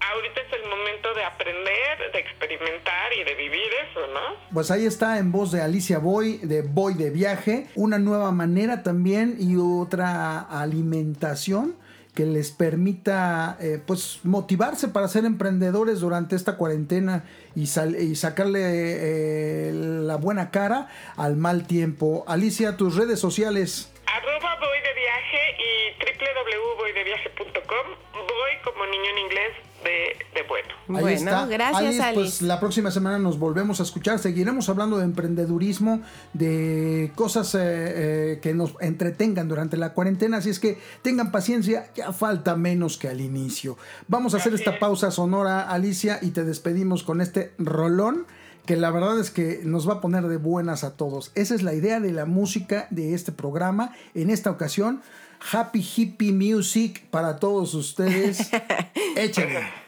ahorita es el momento de aprender, de experimentar y de vivir eso, ¿no? Pues ahí está en voz de Alicia Boy, de Boy de Viaje, una nueva manera también y otra alimentación que les permita eh, pues motivarse para ser emprendedores durante esta cuarentena y, sal- y sacarle eh, la buena cara al mal tiempo. Alicia, tus redes sociales. Arroba voy de viaje y www.voydeviaje.com. Voy como niño en inglés, de, de bueno. Ahí Bueno, está. gracias, Alice. Pues la próxima semana nos volvemos a escuchar. Seguiremos hablando de emprendedurismo, de cosas eh, eh, que nos entretengan durante la cuarentena. Así es que tengan paciencia, ya falta menos que al inicio. Vamos a hacer esta pausa sonora, Alicia, y te despedimos con este rolón que la verdad es que nos va a poner de buenas a todos. Esa es la idea de la música de este programa. En esta ocasión, Happy Hippie Music para todos ustedes. [LAUGHS] Échale.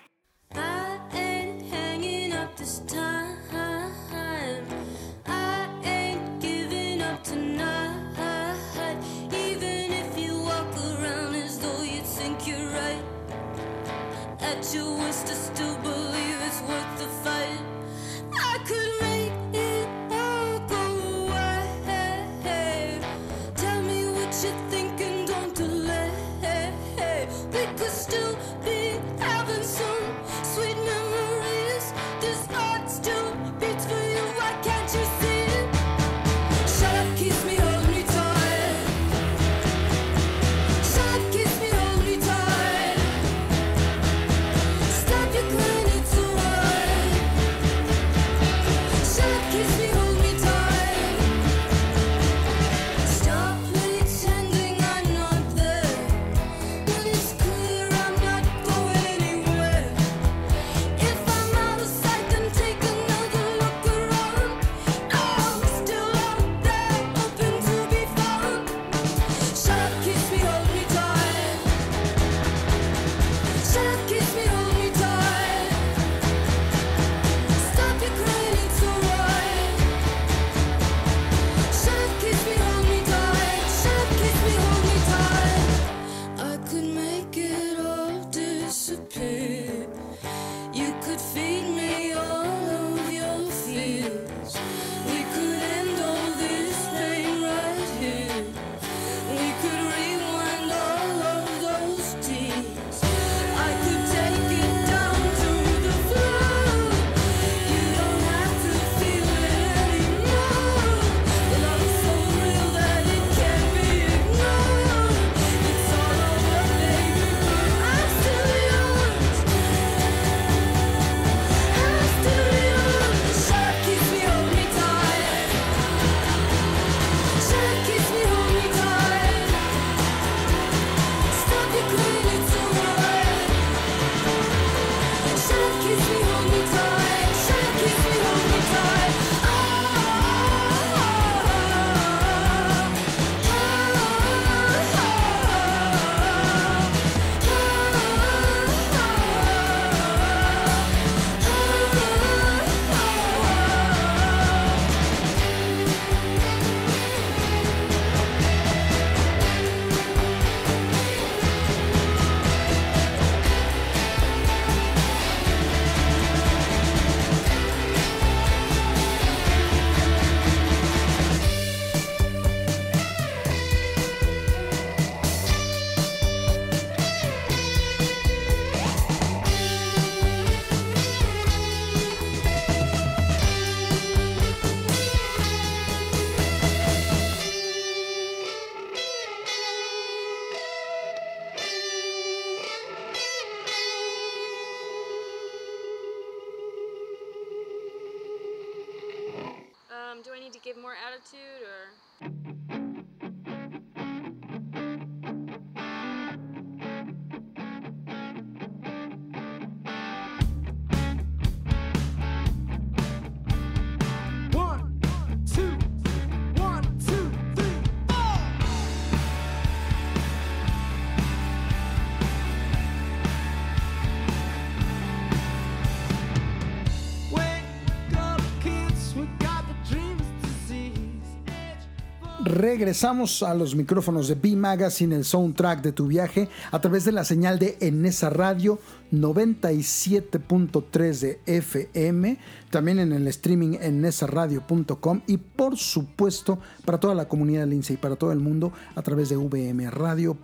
Regresamos a los micrófonos de B Magazine, el soundtrack de tu viaje, a través de la señal de Enesa Radio 97.3 de FM, también en el streaming en nesaradio.com y por supuesto para toda la comunidad lince y para todo el mundo a través de vmradio.mx.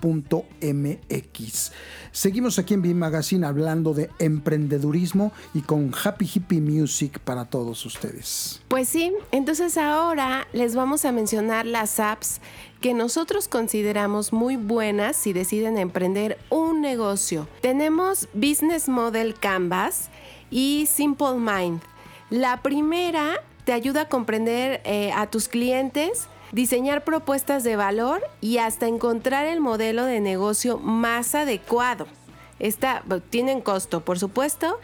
Seguimos aquí en B Magazine hablando de emprendedurismo y con Happy Hippie Music para todos ustedes. Pues sí, entonces ahora les vamos a mencionar las apps que nosotros consideramos muy buenas si deciden emprender un negocio. Tenemos Business Model Canvas y Simple Mind. La primera te ayuda a comprender eh, a tus clientes, diseñar propuestas de valor y hasta encontrar el modelo de negocio más adecuado. Esta tienen costo, por supuesto,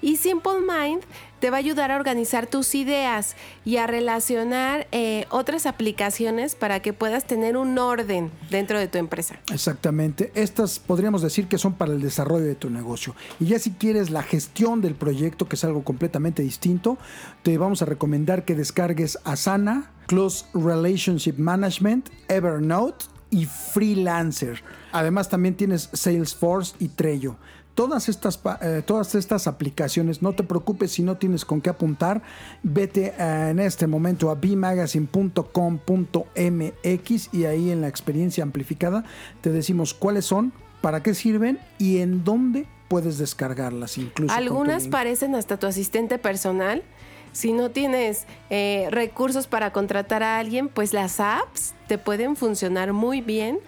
y Simple Mind te va a ayudar a organizar tus ideas y a relacionar eh, otras aplicaciones para que puedas tener un orden dentro de tu empresa. Exactamente. Estas podríamos decir que son para el desarrollo de tu negocio. Y ya si quieres la gestión del proyecto, que es algo completamente distinto, te vamos a recomendar que descargues Asana, Close Relationship Management, Evernote y Freelancer. Además también tienes Salesforce y Trello. Todas estas, eh, todas estas aplicaciones, no te preocupes si no tienes con qué apuntar, vete eh, en este momento a bmagazine.com.mx y ahí en la experiencia amplificada te decimos cuáles son, para qué sirven y en dónde puedes descargarlas incluso. con tu Algunas parecen hasta tu asistente personal. Si no tienes eh, recursos para contratar a alguien, pues las apps te pueden funcionar muy bien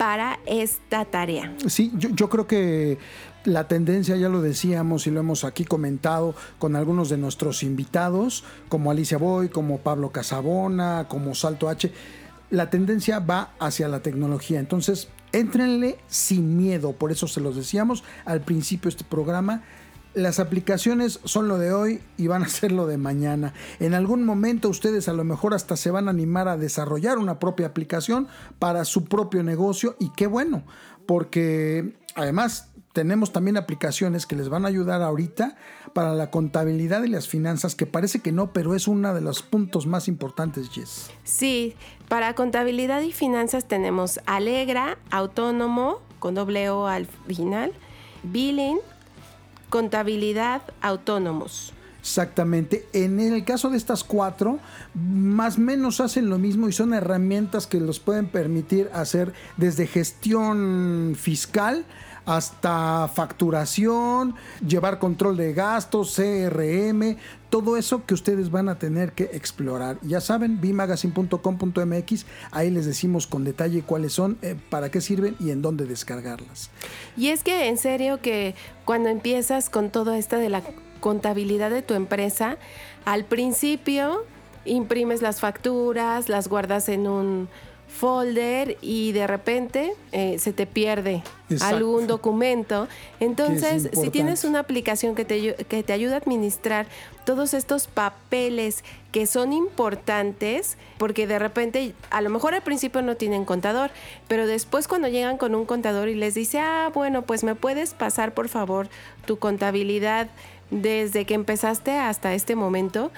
para esta tarea. Sí, yo, creo que la tendencia, ya lo decíamos y lo hemos aquí comentado con algunos de nuestros invitados, como Alicia Boy, como Pablo Casabona, como Salto H, la tendencia va hacia la tecnología. Entonces, éntrenle sin miedo, por eso se los decíamos al principio de este programa. Las aplicaciones son lo de hoy y van a ser lo de mañana. En algún momento ustedes a lo mejor hasta se van a animar a desarrollar una propia aplicación para su propio negocio y qué bueno, porque además tenemos también aplicaciones que les van a ayudar ahorita para la contabilidad y las finanzas, que parece que no, pero es uno de los puntos más importantes, Jess. Sí, para contabilidad y finanzas tenemos Alegra, Autónomo, con doble O al final, Billing, Contabilidad, Autónomos. Exactamente. En el caso de estas cuatro, más o menos hacen lo mismo y son herramientas que los pueden permitir hacer desde gestión fiscal hasta facturación, llevar control de gastos, CRM, todo eso que ustedes van a tener que explorar. Ya saben, bimagazine.com.mx, ahí les decimos con detalle cuáles son, eh, para qué sirven y en dónde descargarlas. Y es que en serio que cuando empiezas con todo esto de la contabilidad de tu empresa, al principio imprimes las facturas, las guardas en un folder y de repente eh, se te pierde Exacto. algún documento. [LAUGHS] Entonces, si tienes una aplicación que te, que te ayuda a administrar todos estos papeles que son importantes, porque de repente, a lo mejor al principio no tienen contador, pero después cuando llegan con un contador y les dice, ah, bueno, pues me puedes pasar por favor tu contabilidad desde que empezaste hasta este momento,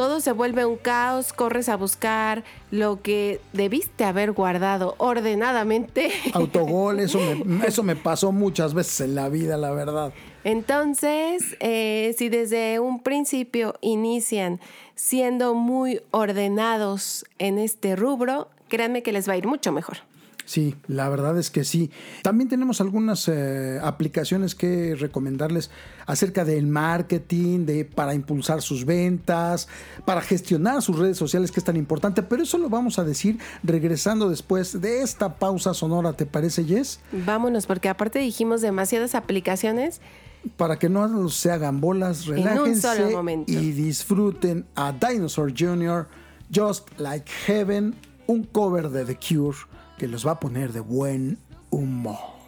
todo se vuelve un caos, corres a buscar lo que debiste haber guardado ordenadamente. [LAUGHS] Autogol, eso me, eso me pasó muchas veces en la vida, la verdad. Entonces, eh, si desde un principio inician siendo muy ordenados en este rubro, créanme que les va a ir mucho mejor. Sí, la verdad es que sí. También tenemos algunas eh, aplicaciones que recomendarles acerca del marketing, de para impulsar sus ventas, para gestionar sus redes sociales, que es tan importante. Pero eso lo vamos a decir regresando después de esta pausa sonora. ¿Te parece, Jess? Vámonos, porque aparte dijimos demasiadas aplicaciones. Para que no se hagan bolas, relájense y disfruten a Dinosaur Jr., Just Like Heaven, un cover de The Cure que los va a poner de buen humor.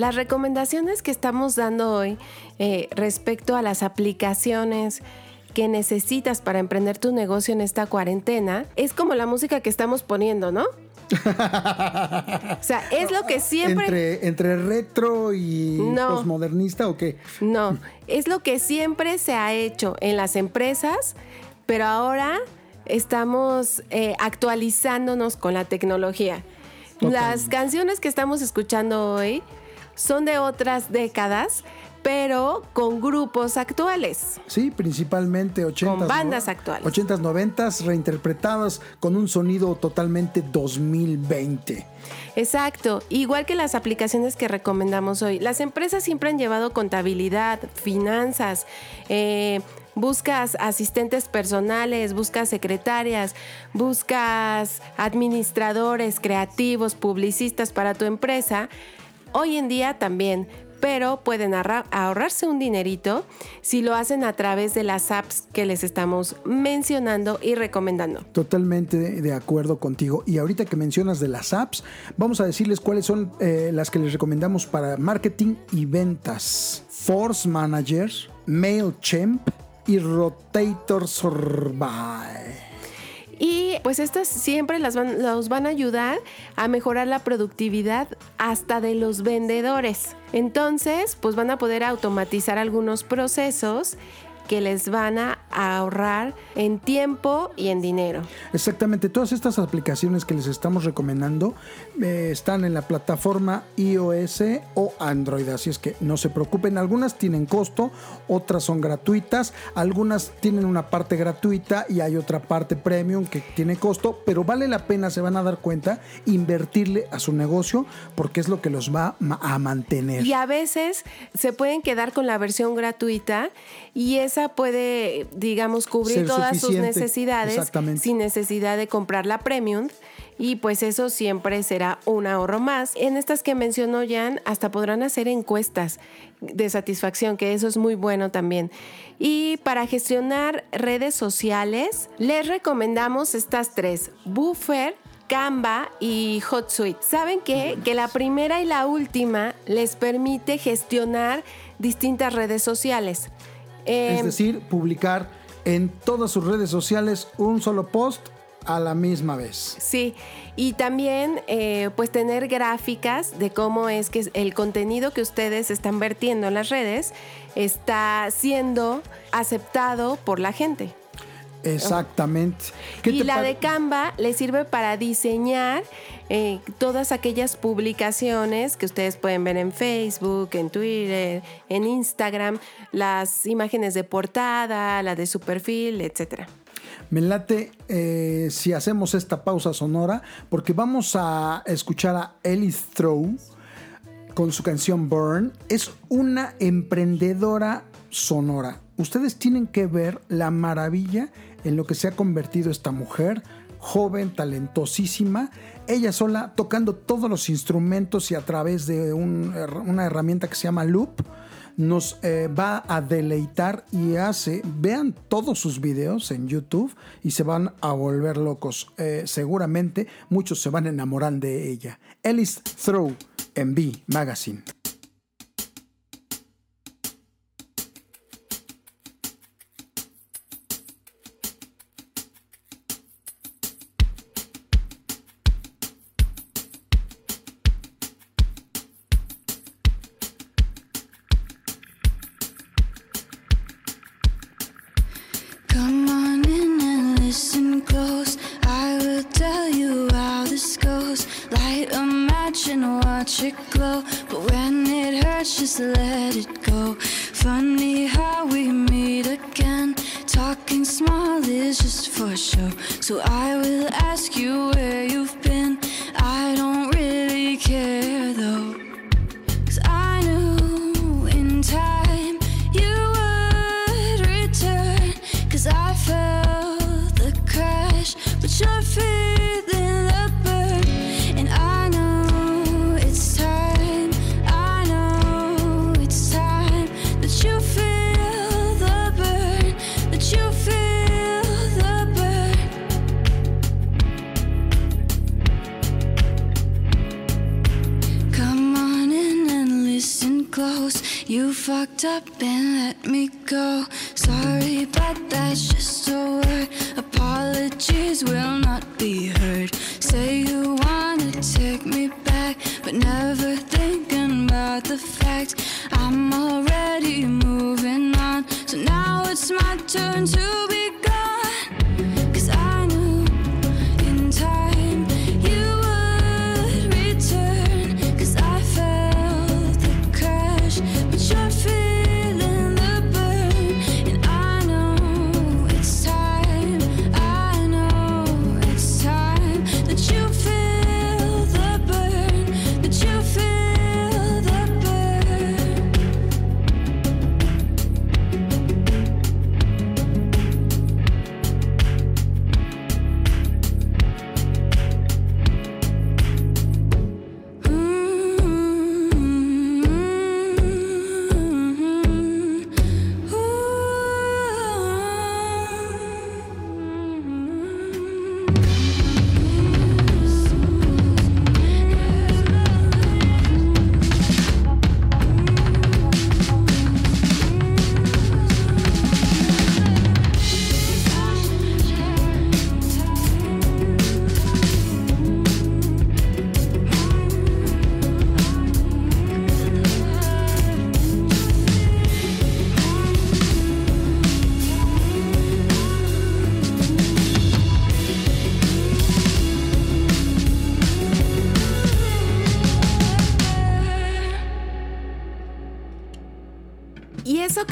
Las recomendaciones que estamos dando hoy eh, respecto a las aplicaciones que necesitas para emprender tu negocio en esta cuarentena es como la música que estamos poniendo, ¿no? [LAUGHS] o sea, es lo que siempre... Entre, entre retro y No. posmodernista o qué? No, es lo que siempre se ha hecho en las empresas, pero ahora estamos eh, actualizándonos con la tecnología. Las canciones que estamos escuchando hoy son de otras décadas, pero con grupos actuales. Sí, principalmente 80 Con bandas actuales. 80s, 90s, reinterpretadas con un sonido totalmente 2020. Exacto, igual que las aplicaciones que recomendamos hoy. Las empresas siempre han llevado contabilidad, finanzas, eh, buscas asistentes personales, buscas secretarias, buscas administradores, creativos, publicistas para tu empresa. Hoy en día también, pero pueden ahorra- ahorrarse un dinerito si lo hacen a través de las apps que les estamos mencionando y recomendando. Totalmente de acuerdo contigo. Y ahorita que mencionas de las apps, vamos a decirles cuáles son eh, las que les recomendamos para marketing y ventas. Force Manager, MailChimp y Rotator Survive. Y pues estas siempre las van, los van a ayudar a mejorar la productividad hasta de los vendedores. Entonces, pues van a poder automatizar algunos procesos que les van a ahorrar en tiempo y en dinero. Exactamente, todas estas aplicaciones que les estamos recomendando eh, están en la plataforma iOS o Android, así es que no se preocupen, algunas tienen costo, otras son gratuitas, algunas tienen una parte gratuita y hay otra parte premium que tiene costo, pero vale la pena, se van a dar cuenta, invertirle a su negocio porque es lo que los va a mantener. Y a veces se pueden quedar con la versión gratuita y esa puede, digamos, cubrir todas sus necesidades sin necesidad de comprar la premium. Y pues eso siempre será un ahorro más. En estas que mencionó Jan, hasta podrán hacer encuestas de satisfacción, que eso es muy bueno también. Y para gestionar redes sociales, les recomendamos estas tres: Buffer, Canva y HotSuite. ¿Saben qué? Que la primera y la última les permite gestionar distintas redes sociales. Es Em, decir, publicar en todas sus redes sociales un solo post a la misma vez. Sí, y también eh, pues tener gráficas de cómo es que el contenido que ustedes están vertiendo en las redes está siendo aceptado por la gente. Exactamente. ¿Qué Y la de Canva le sirve para diseñar eh, todas aquellas publicaciones que ustedes pueden ver en Facebook, en Twitter, en Instagram, las imágenes de portada, la de su perfil, etcétera. Me late eh, si hacemos esta pausa sonora, porque vamos a escuchar a Ellie Throw con su canción Burn. Es una emprendedora sonora. Ustedes tienen que ver la maravilla en lo que se ha convertido esta mujer, joven, talentosísima, ella sola tocando todos los instrumentos y a través de un- una herramienta que se llama Loop nos eh, va a deleitar y hace, vean todos sus videos en YouTube y se van a volver locos. Eh, seguramente muchos se van a enamorar de ella. Ellis Throw en B Magazine.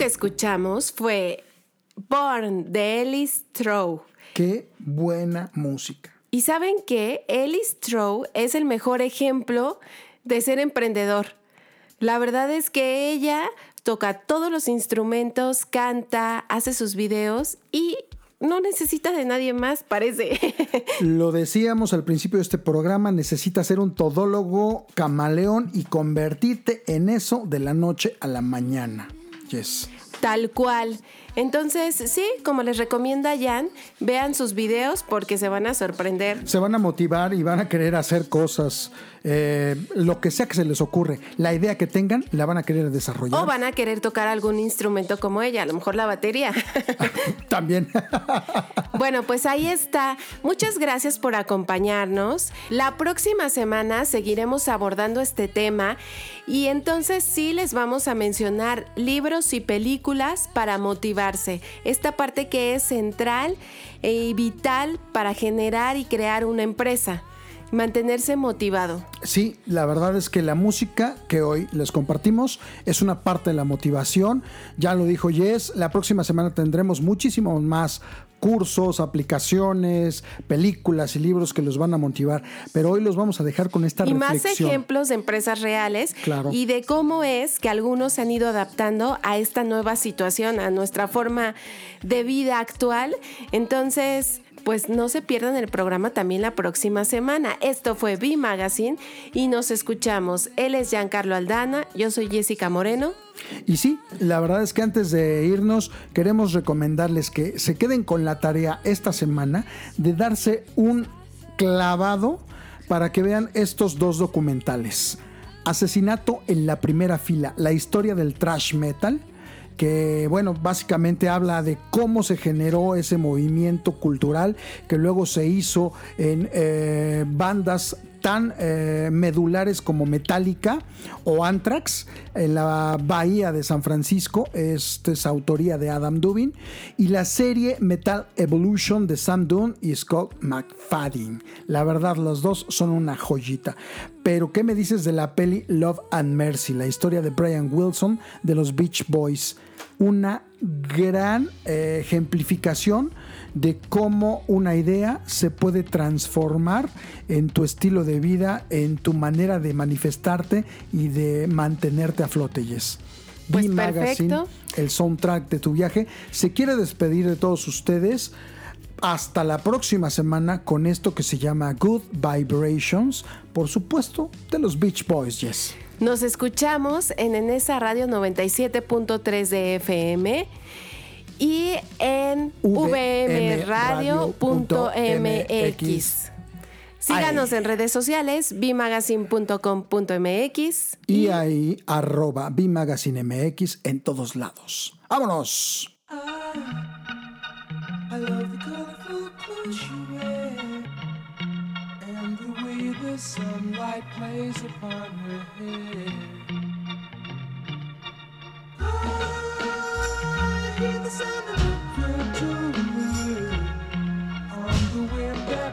Escuchamos fue Born de Ellis Trow. Qué buena música. Y saben que Ellis Trow es el mejor ejemplo de ser emprendedor. La verdad es que ella toca todos los instrumentos, canta, hace sus videos y no necesita de nadie más, parece. [LAUGHS] Lo decíamos al principio de este programa, necesitas ser un todólogo camaleón y convertirte en eso de la noche a la mañana. Yes. Tal cual. Entonces, sí, como les recomienda Jan, vean sus videos porque se van a sorprender. Se van a motivar y van a querer hacer cosas eh, lo que sea que se les ocurre, la idea que tengan, la van a querer desarrollar. O van a querer tocar algún instrumento como ella, a lo mejor la batería. [LAUGHS] [LAUGHS] También. [LAUGHS] Bueno, pues ahí está. Muchas gracias por acompañarnos. La próxima semana seguiremos abordando este tema y entonces sí les vamos a mencionar libros y películas para motivarse. Esta parte que es central y vital para generar y crear una empresa. Mantenerse motivado. Sí, la verdad es que la música que hoy les compartimos es una parte de la motivación. Ya lo dijo Jess, la próxima semana tendremos muchísimos más cursos, aplicaciones, películas y libros que los van a motivar. Pero hoy los vamos a dejar con esta y más reflexión. ejemplos de empresas reales Claro. y de cómo es que algunos se han ido adaptando a esta nueva situación, a nuestra forma de vida actual. Entonces, pues no se pierdan el programa también la próxima semana. Esto fue B Magazine y nos escuchamos. Él es Giancarlo Aldana, yo soy Jessica Moreno. Y sí, la verdad es que antes de irnos, queremos recomendarles que se queden con la tarea esta semana de darse un clavado para que vean estos dos documentales. Asesinato en la primera fila, la historia del trash metal, que bueno, básicamente habla de cómo se generó ese movimiento cultural que luego se hizo en eh, bandas tan eh, medulares como Metallica o Anthrax en la bahía de San Francisco. Esta es autoría de Adam Dubin. Y la serie Metal Evolution de Sam Dunn y Scott McFadden. La verdad, los dos son una joyita. Pero, ¿qué me dices de la peli Love and Mercy? La historia de Brian Wilson de los Beach Boys. Una gran eh, ejemplificación de cómo una idea se puede transformar en tu estilo de vida, en tu manera de manifestarte y de mantenerte a flote, Yes. Pues Magazine, perfecto. el soundtrack de tu viaje, se quiere despedir de todos ustedes. Hasta la próxima semana con esto que se llama Good Vibrations, por supuesto, de los Beach Boys, Yes. Nos escuchamos en Enesa Radio 97.3 de FM y en vmradio.mx. Síganos en redes sociales, bimagazine.com.mx. Y ahí, arroba B Magazine MX en todos lados. ¡Vámonos! I love the the sunlight plays upon her hair. I hear the sound of on the wind that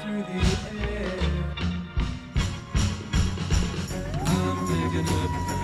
through the air. I'm picking up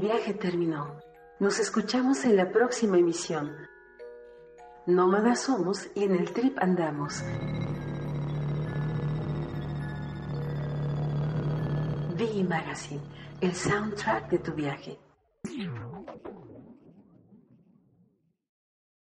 Viaje terminó. Nos escuchamos en la próxima emisión. Nómadas somos y en el trip andamos. V Magazine, el soundtrack de tu viaje.